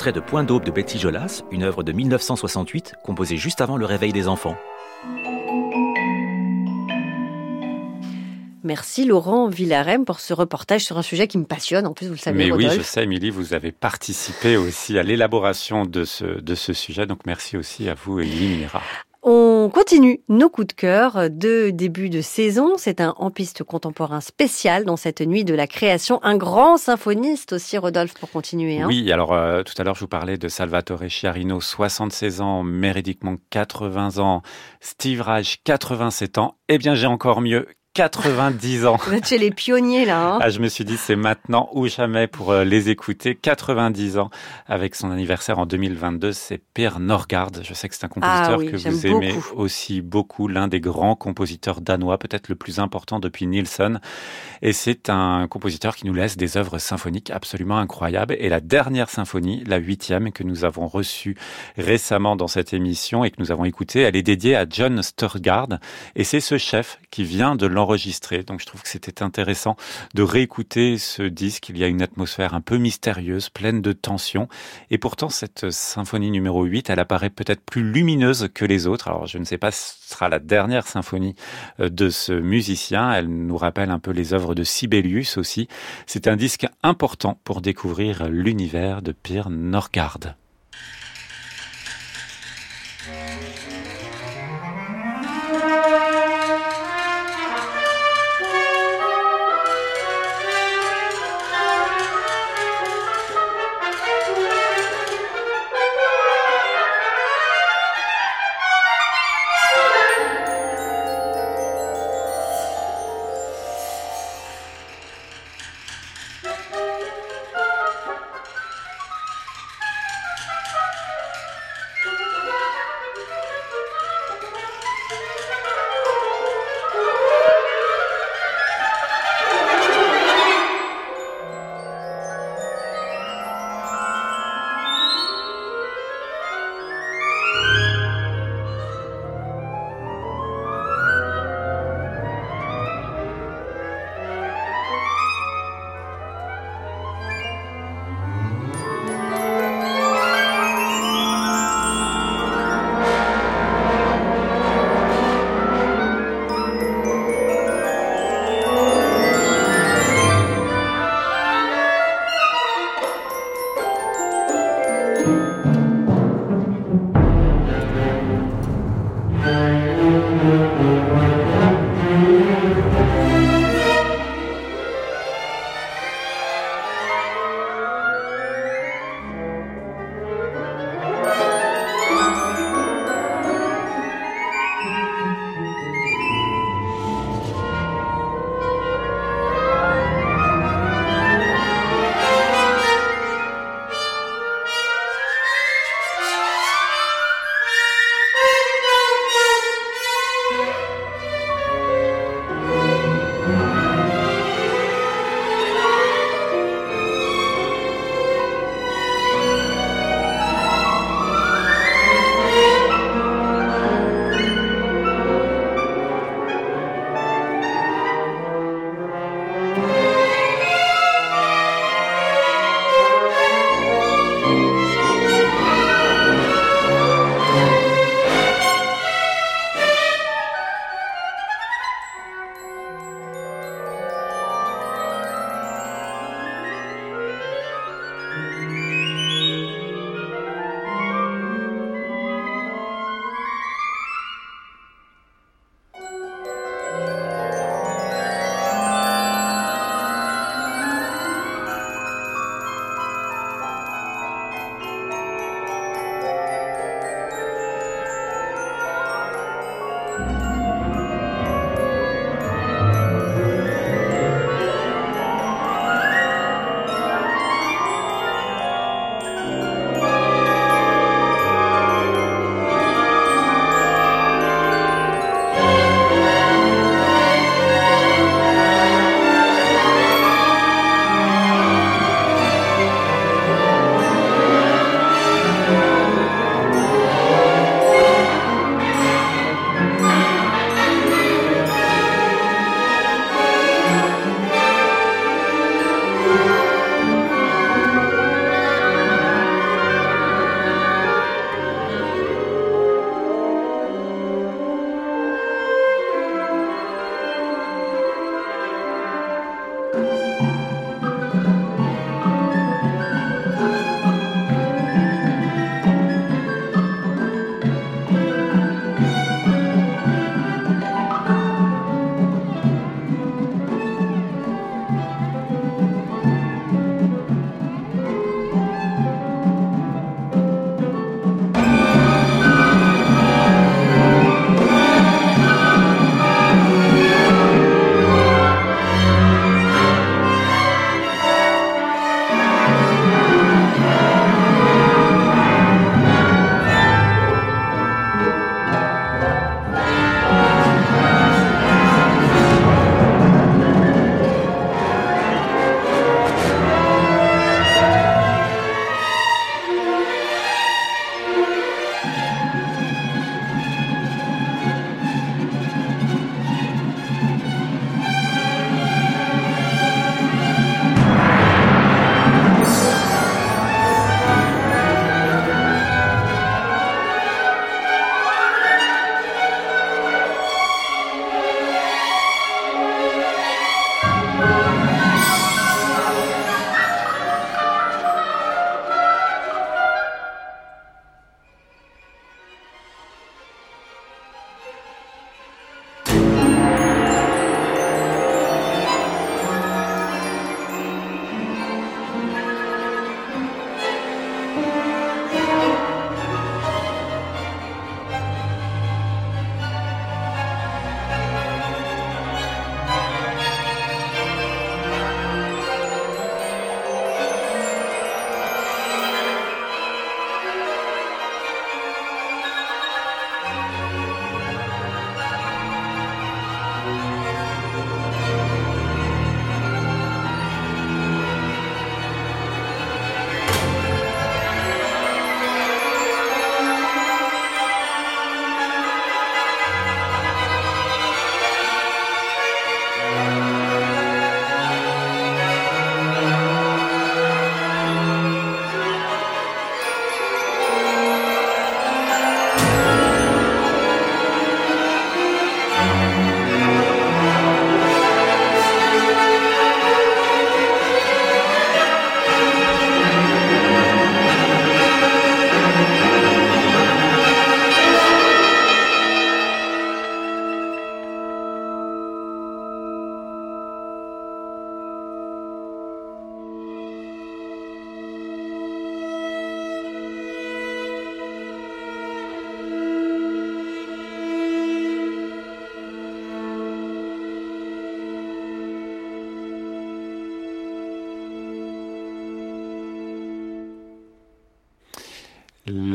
Extrait de Point d'aube de Betty Jolas, une œuvre de 1968 composée juste avant le réveil des enfants. Merci Laurent Villarem pour ce reportage sur un sujet qui me passionne. En plus, vous le savez, Mais oui, je sais, Émilie, vous avez participé aussi à l'élaboration de ce, de ce sujet. Donc merci aussi à vous, Émilie Minera. On continue nos coups de cœur de début de saison. C'est un en piste contemporain spécial dans cette nuit de la création. Un grand symphoniste aussi, Rodolphe, pour continuer. hein. Oui, alors euh, tout à l'heure, je vous parlais de Salvatore Chiarino, 76 ans, Monk, 80 ans, Steve Reich, 87 ans. Eh bien, j'ai encore mieux, 90 ans. Vous êtes chez les pionniers là. hein. Ah, je me suis dit, c'est maintenant ou jamais pour euh, les écouter. 90 ans avec son anniversaire en 2022, c'est Per Norgard. Je sais que c'est un compositeur Ah oui, que vous aimez beaucoup. aussi beaucoup, l'un des grands compositeurs danois, peut-être le plus important depuis Nielsen. Et c'est un compositeur qui nous laisse des œuvres symphoniques absolument incroyables. Et la dernière symphonie, la huitième, que nous avons reçue récemment dans cette émission et que nous avons écoutée, elle est dédiée à John Sturgard. Et c'est ce chef qui vient de l'enregistrer. Donc je trouve que c'était intéressant de réécouter ce disque. Il y a une atmosphère un peu mystérieuse, pleine de tension. Et pourtant, cette symphonie numéro 8, elle apparaît peut-être plus lumineuse que les autres. Alors je ne sais pas si ce sera la dernière symphonie euh, de ce musicien. Elle nous rappelle un peu les œuvres de Sibelius aussi. C'est un disque important pour découvrir l'univers de Pierre Norgard.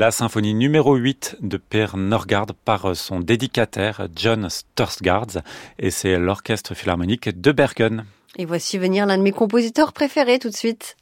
La symphonie numéro 8 de Per Norgard par son dédicataire John Stursgaard et c'est l'orchestre philharmonique de Bergen. Et voici venir l'un de mes compositeurs préférés tout de suite.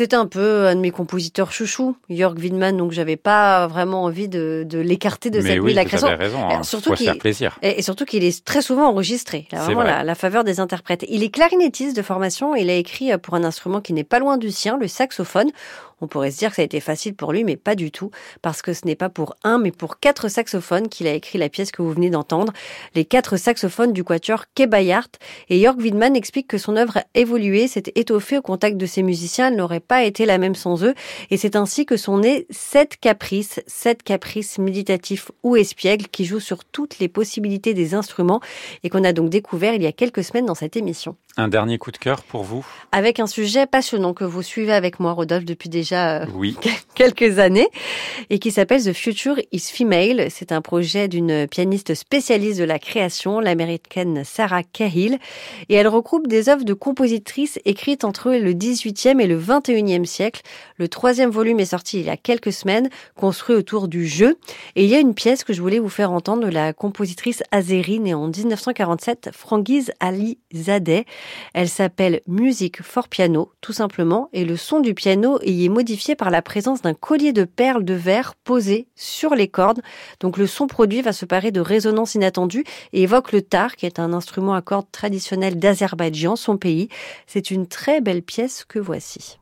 C'est un peu un de mes compositeurs chouchous, Jörg Widman, donc j'avais pas vraiment envie de, de l'écarter de Mais cette oui, nuit de la vous création. avez raison, hein, surtout qu'il- faire plaisir. Et, surtout qu'il est très souvent enregistré, là, vraiment vrai. la, la faveur des interprètes. Il est clarinettiste de formation, il a écrit euh, pour un instrument qui n'est pas loin du sien, le saxophone. On pourrait se dire que ça a été facile pour lui, mais pas du tout, parce que ce n'est pas pour un, mais pour quatre saxophones qu'il a écrit la pièce que vous venez d'entendre, les quatre saxophones du quatuor Kebayart. Et Jörg Widman explique que son œuvre a évolué, s'est étoffée au contact de ses musiciens, elle n'aurait pas été la même sans eux, et c'est ainsi que sont nés sept caprices, sept caprices méditatifs ou espiègles qui jouent sur toutes les possibilités des instruments et qu'on a donc découvert il y a quelques semaines dans cette émission. Un dernier coup de cœur pour vous Avec un sujet passionnant que vous suivez avec moi, Rodolphe, depuis déjà euh, Oui. [laughs] quelques années et qui s'appelle The Future is Female. C'est un projet d'une pianiste spécialiste de la création, l'américaine Sarah Cahill. Et elle regroupe des œuvres de compositrices écrites entre le 18e et le 21e siècle. Le troisième volume est sorti il y a quelques semaines, construit autour du jeu. Et il y a une pièce que je voulais vous faire entendre de la compositrice azérie née en 1947, Frangiz Ali Zadeh. Elle s'appelle Musique for Piano, tout simplement, et le son du piano y est modifié par la présence d'un collier de perles de verre posé sur les cordes. Donc le son produit va se parer de résonances inattendues et évoque le tar, qui est un instrument à cordes traditionnel d'Azerbaïdjan, son pays. C'est une très belle pièce que voici.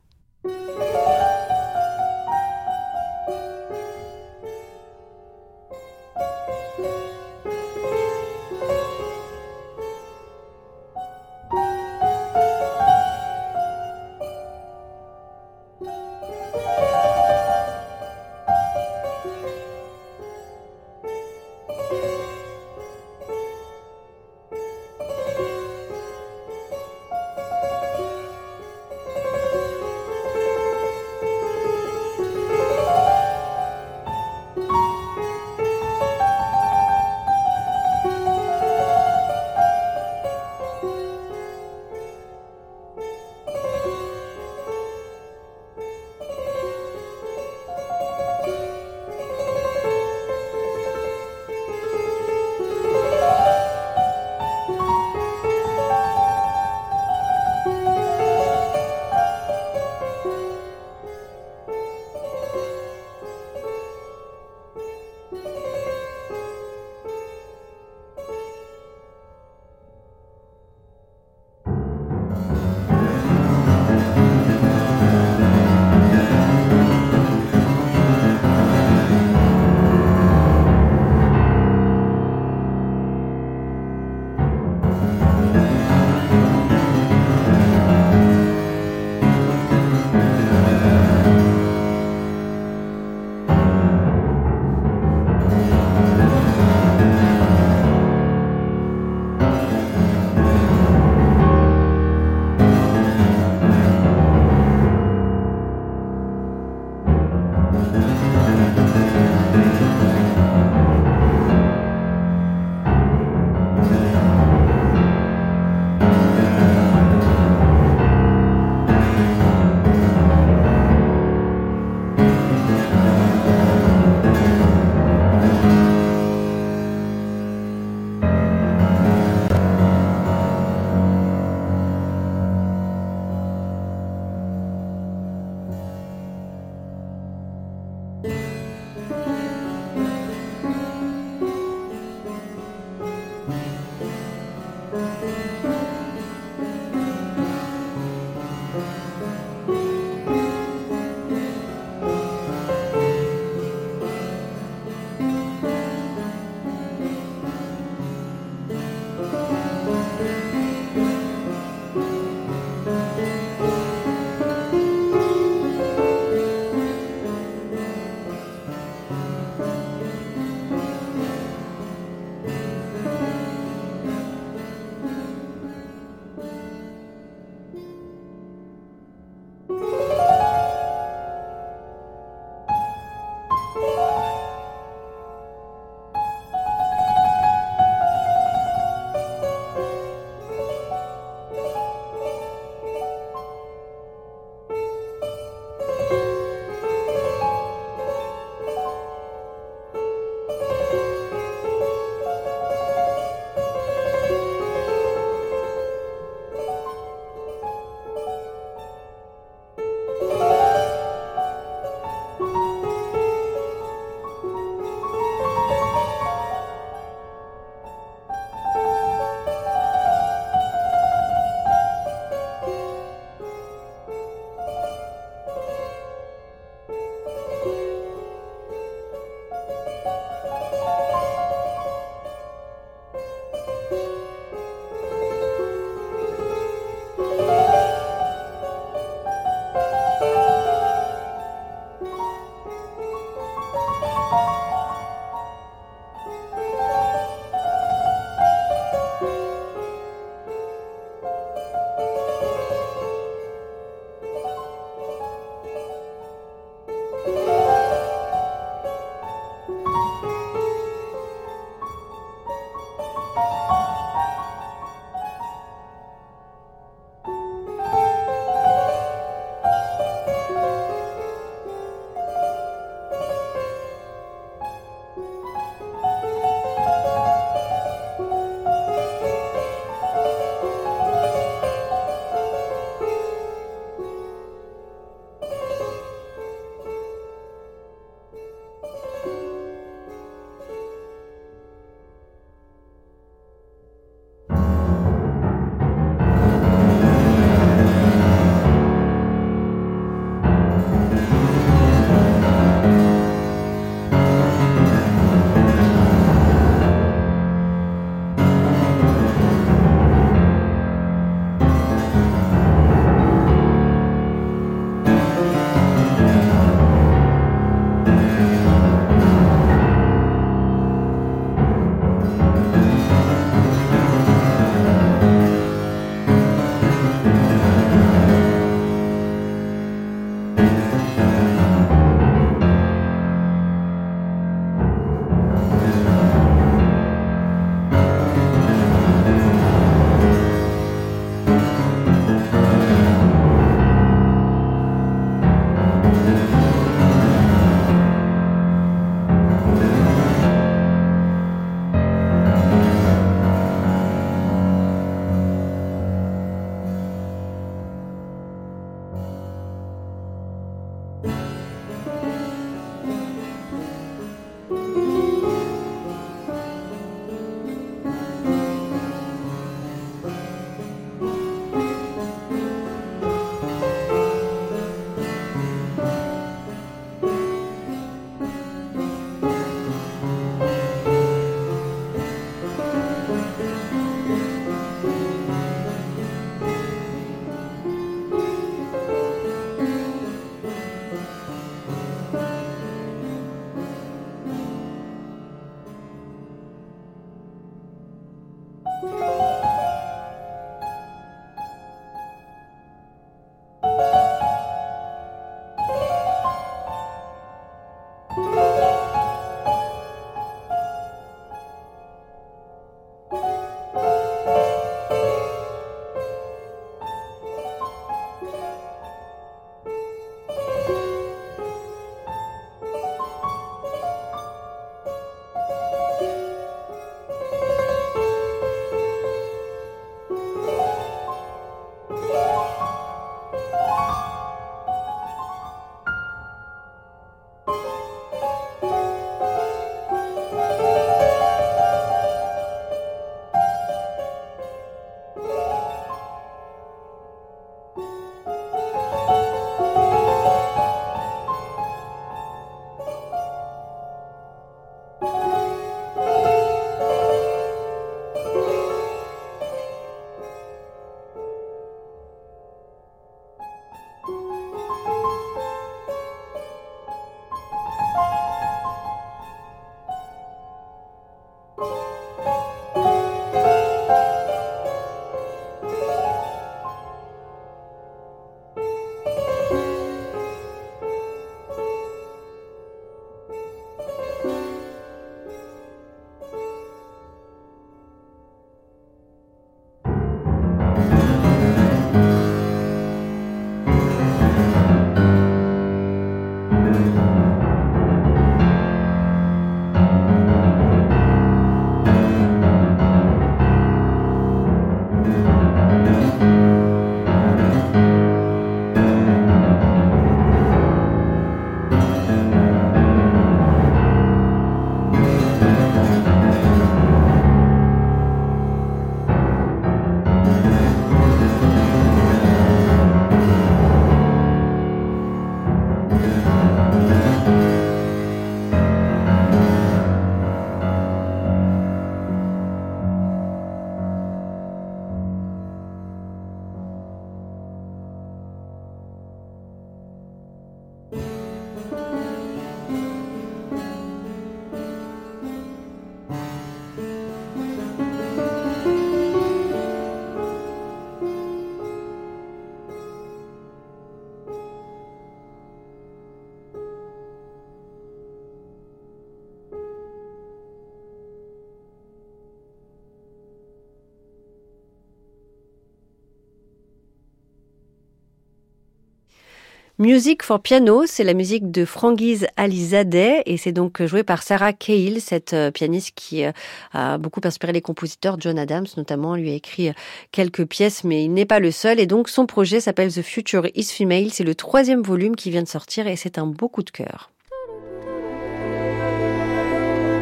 Music for Piano, c'est la musique de Franguise Alizadeh et c'est donc joué par Sarah Cahill, cette euh, pianiste qui euh, a beaucoup inspiré les compositeurs. John Adams notamment lui a écrit euh, quelques pièces, mais il n'est pas le seul. Et donc son projet s'appelle The Future is Female. C'est le troisième volume qui vient de sortir et c'est un beau coup de cœur.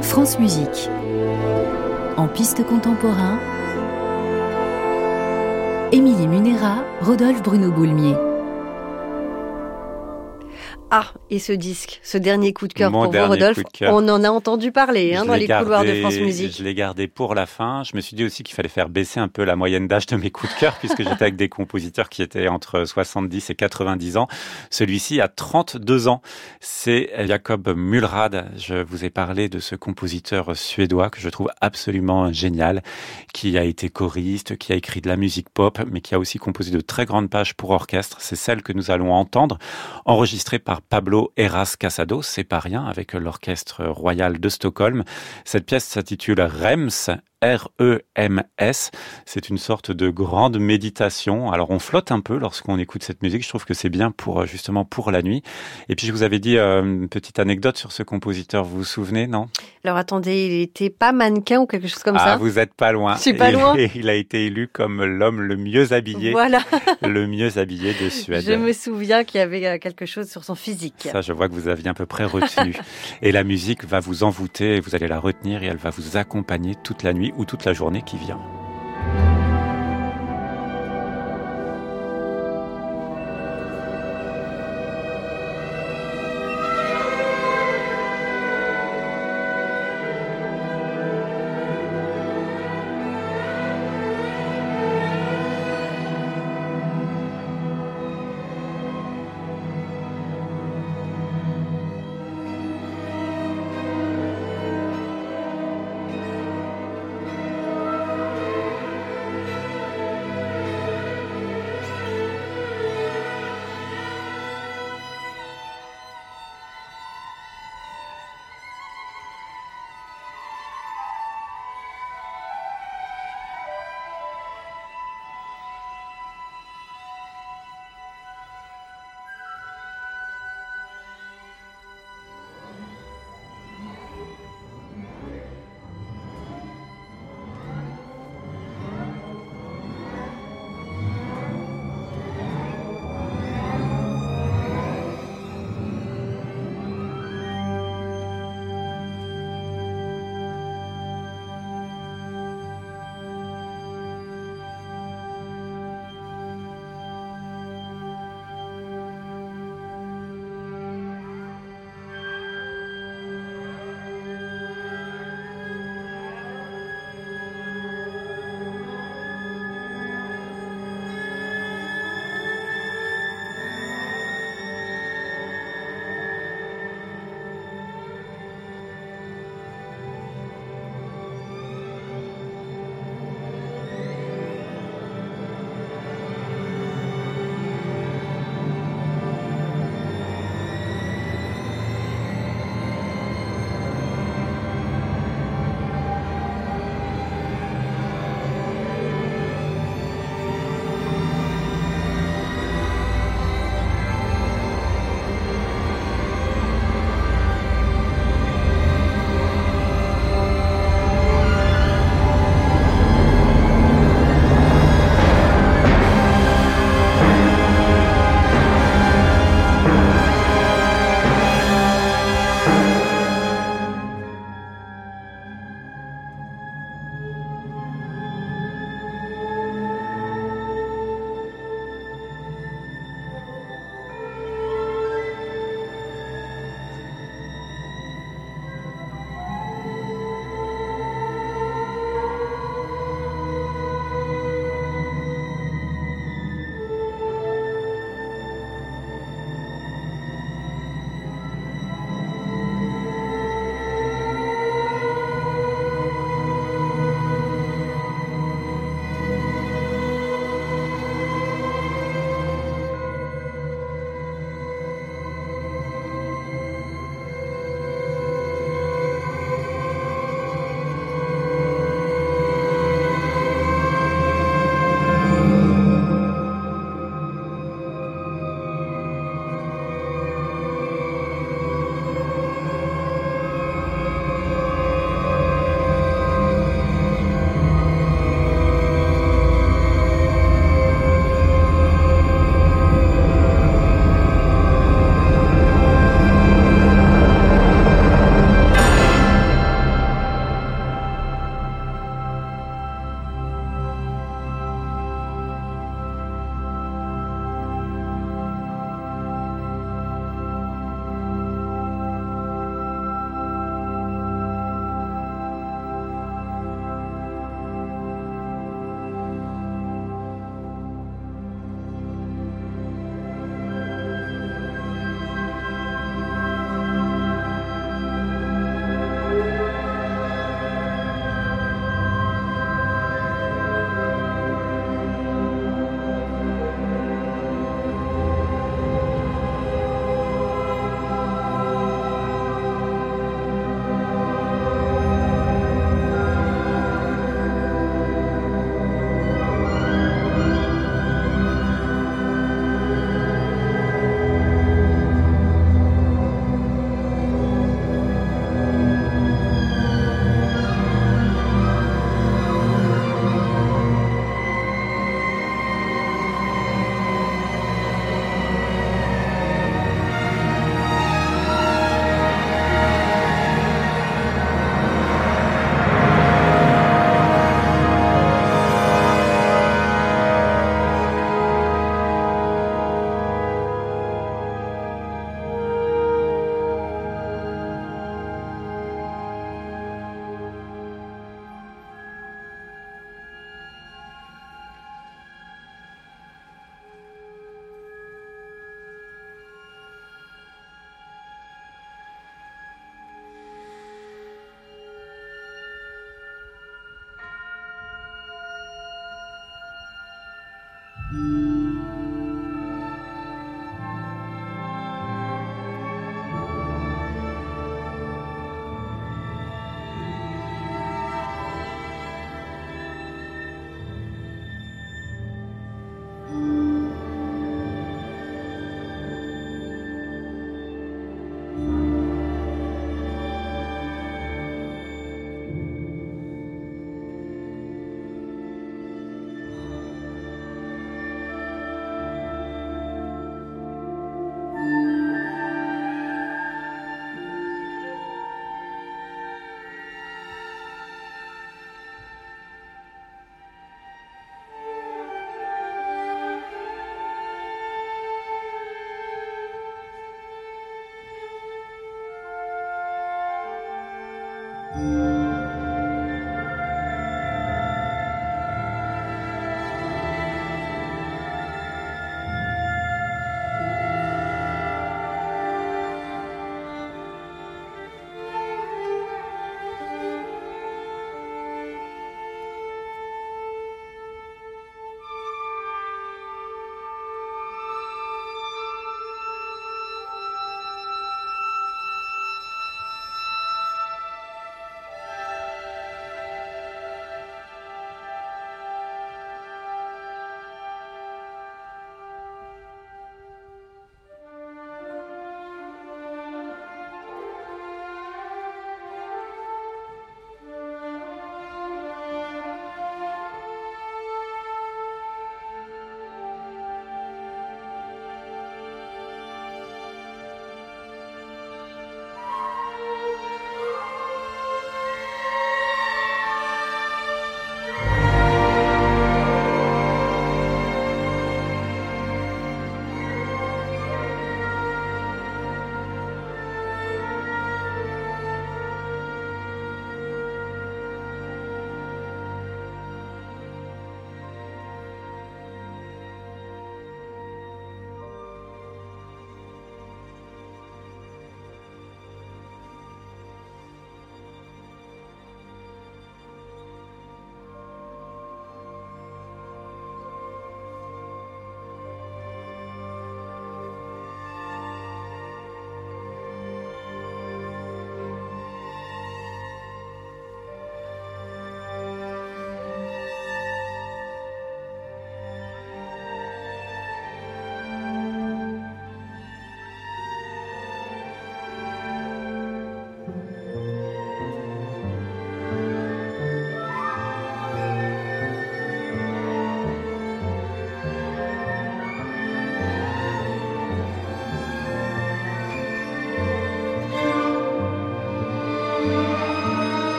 France Musique. En piste contemporain, Émilie Munera, Rodolphe Bruno Boulmier. Ah, et ce disque, ce dernier coup de cœur pour vous, Rodolphe, on en a entendu parler hein, dans les couloirs de France Musique. Je l'ai gardé pour la fin. Je me suis dit aussi qu'il fallait faire baisser un peu la moyenne d'âge de mes coups de cœur, [laughs] puisque j'étais avec des compositeurs qui étaient entre 70 et 90 ans. Celui-ci a 32 ans. C'est Jacob Mulrad. Je vous ai parlé de ce compositeur suédois que je trouve absolument génial, qui a été choriste, qui a écrit de la musique pop, mais qui a aussi composé de très grandes pages pour orchestre. C'est celle que nous allons entendre, enregistrée par Pablo Eras Casado, c'est pas rien, avec l'Orchestre Royal de Stockholm. Cette pièce s'intitule Rems, R-E-M-S. C'est une sorte de grande méditation. Alors on flotte un peu lorsqu'on écoute cette musique. Je trouve que c'est bien pour justement pour la nuit. Et puis je vous avais dit euh, une petite anecdote sur ce compositeur. Vous vous souvenez, non? Alors attendez, il était pas mannequin ou quelque chose comme ah, ça? Vous êtes pas loin. Je suis pas loin. il a été élu comme l'homme le mieux habillé. Voilà. [laughs] le mieux habillé de Suède. Je me souviens qu'il y avait euh, quelque chose sur son physique. Ça, je vois que vous aviez à peu près retenu. [laughs] et la musique va vous envoûter. Vous allez la retenir et elle va vous accompagner toute la nuit ou toute la journée qui vient.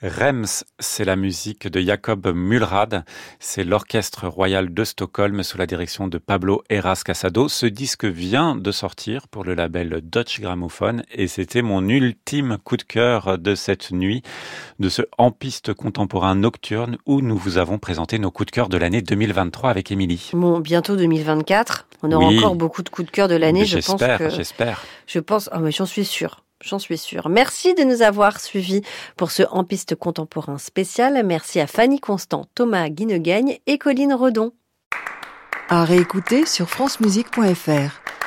Rems, c'est la musique de Jacob Mulrad. C'est l'orchestre royal de Stockholm sous la direction de Pablo Eras Casado. Ce disque vient de sortir pour le label Dutch Gramophone et c'était mon ultime coup de cœur de cette nuit, de ce en piste contemporain nocturne où nous vous avons présenté nos coups de cœur de l'année 2023 avec Émilie. Bon, bientôt 2024. On aura encore beaucoup de coups de cœur de l'année. Je pense que. J'espère. Je pense. Oh, mais j'en suis sûre. J'en suis sûre. Merci de nous avoir suivis pour ce En Contemporain spécial. Merci à Fanny Constant, Thomas Guinegagne et Colline Redon. À réécouter sur francemusique.fr.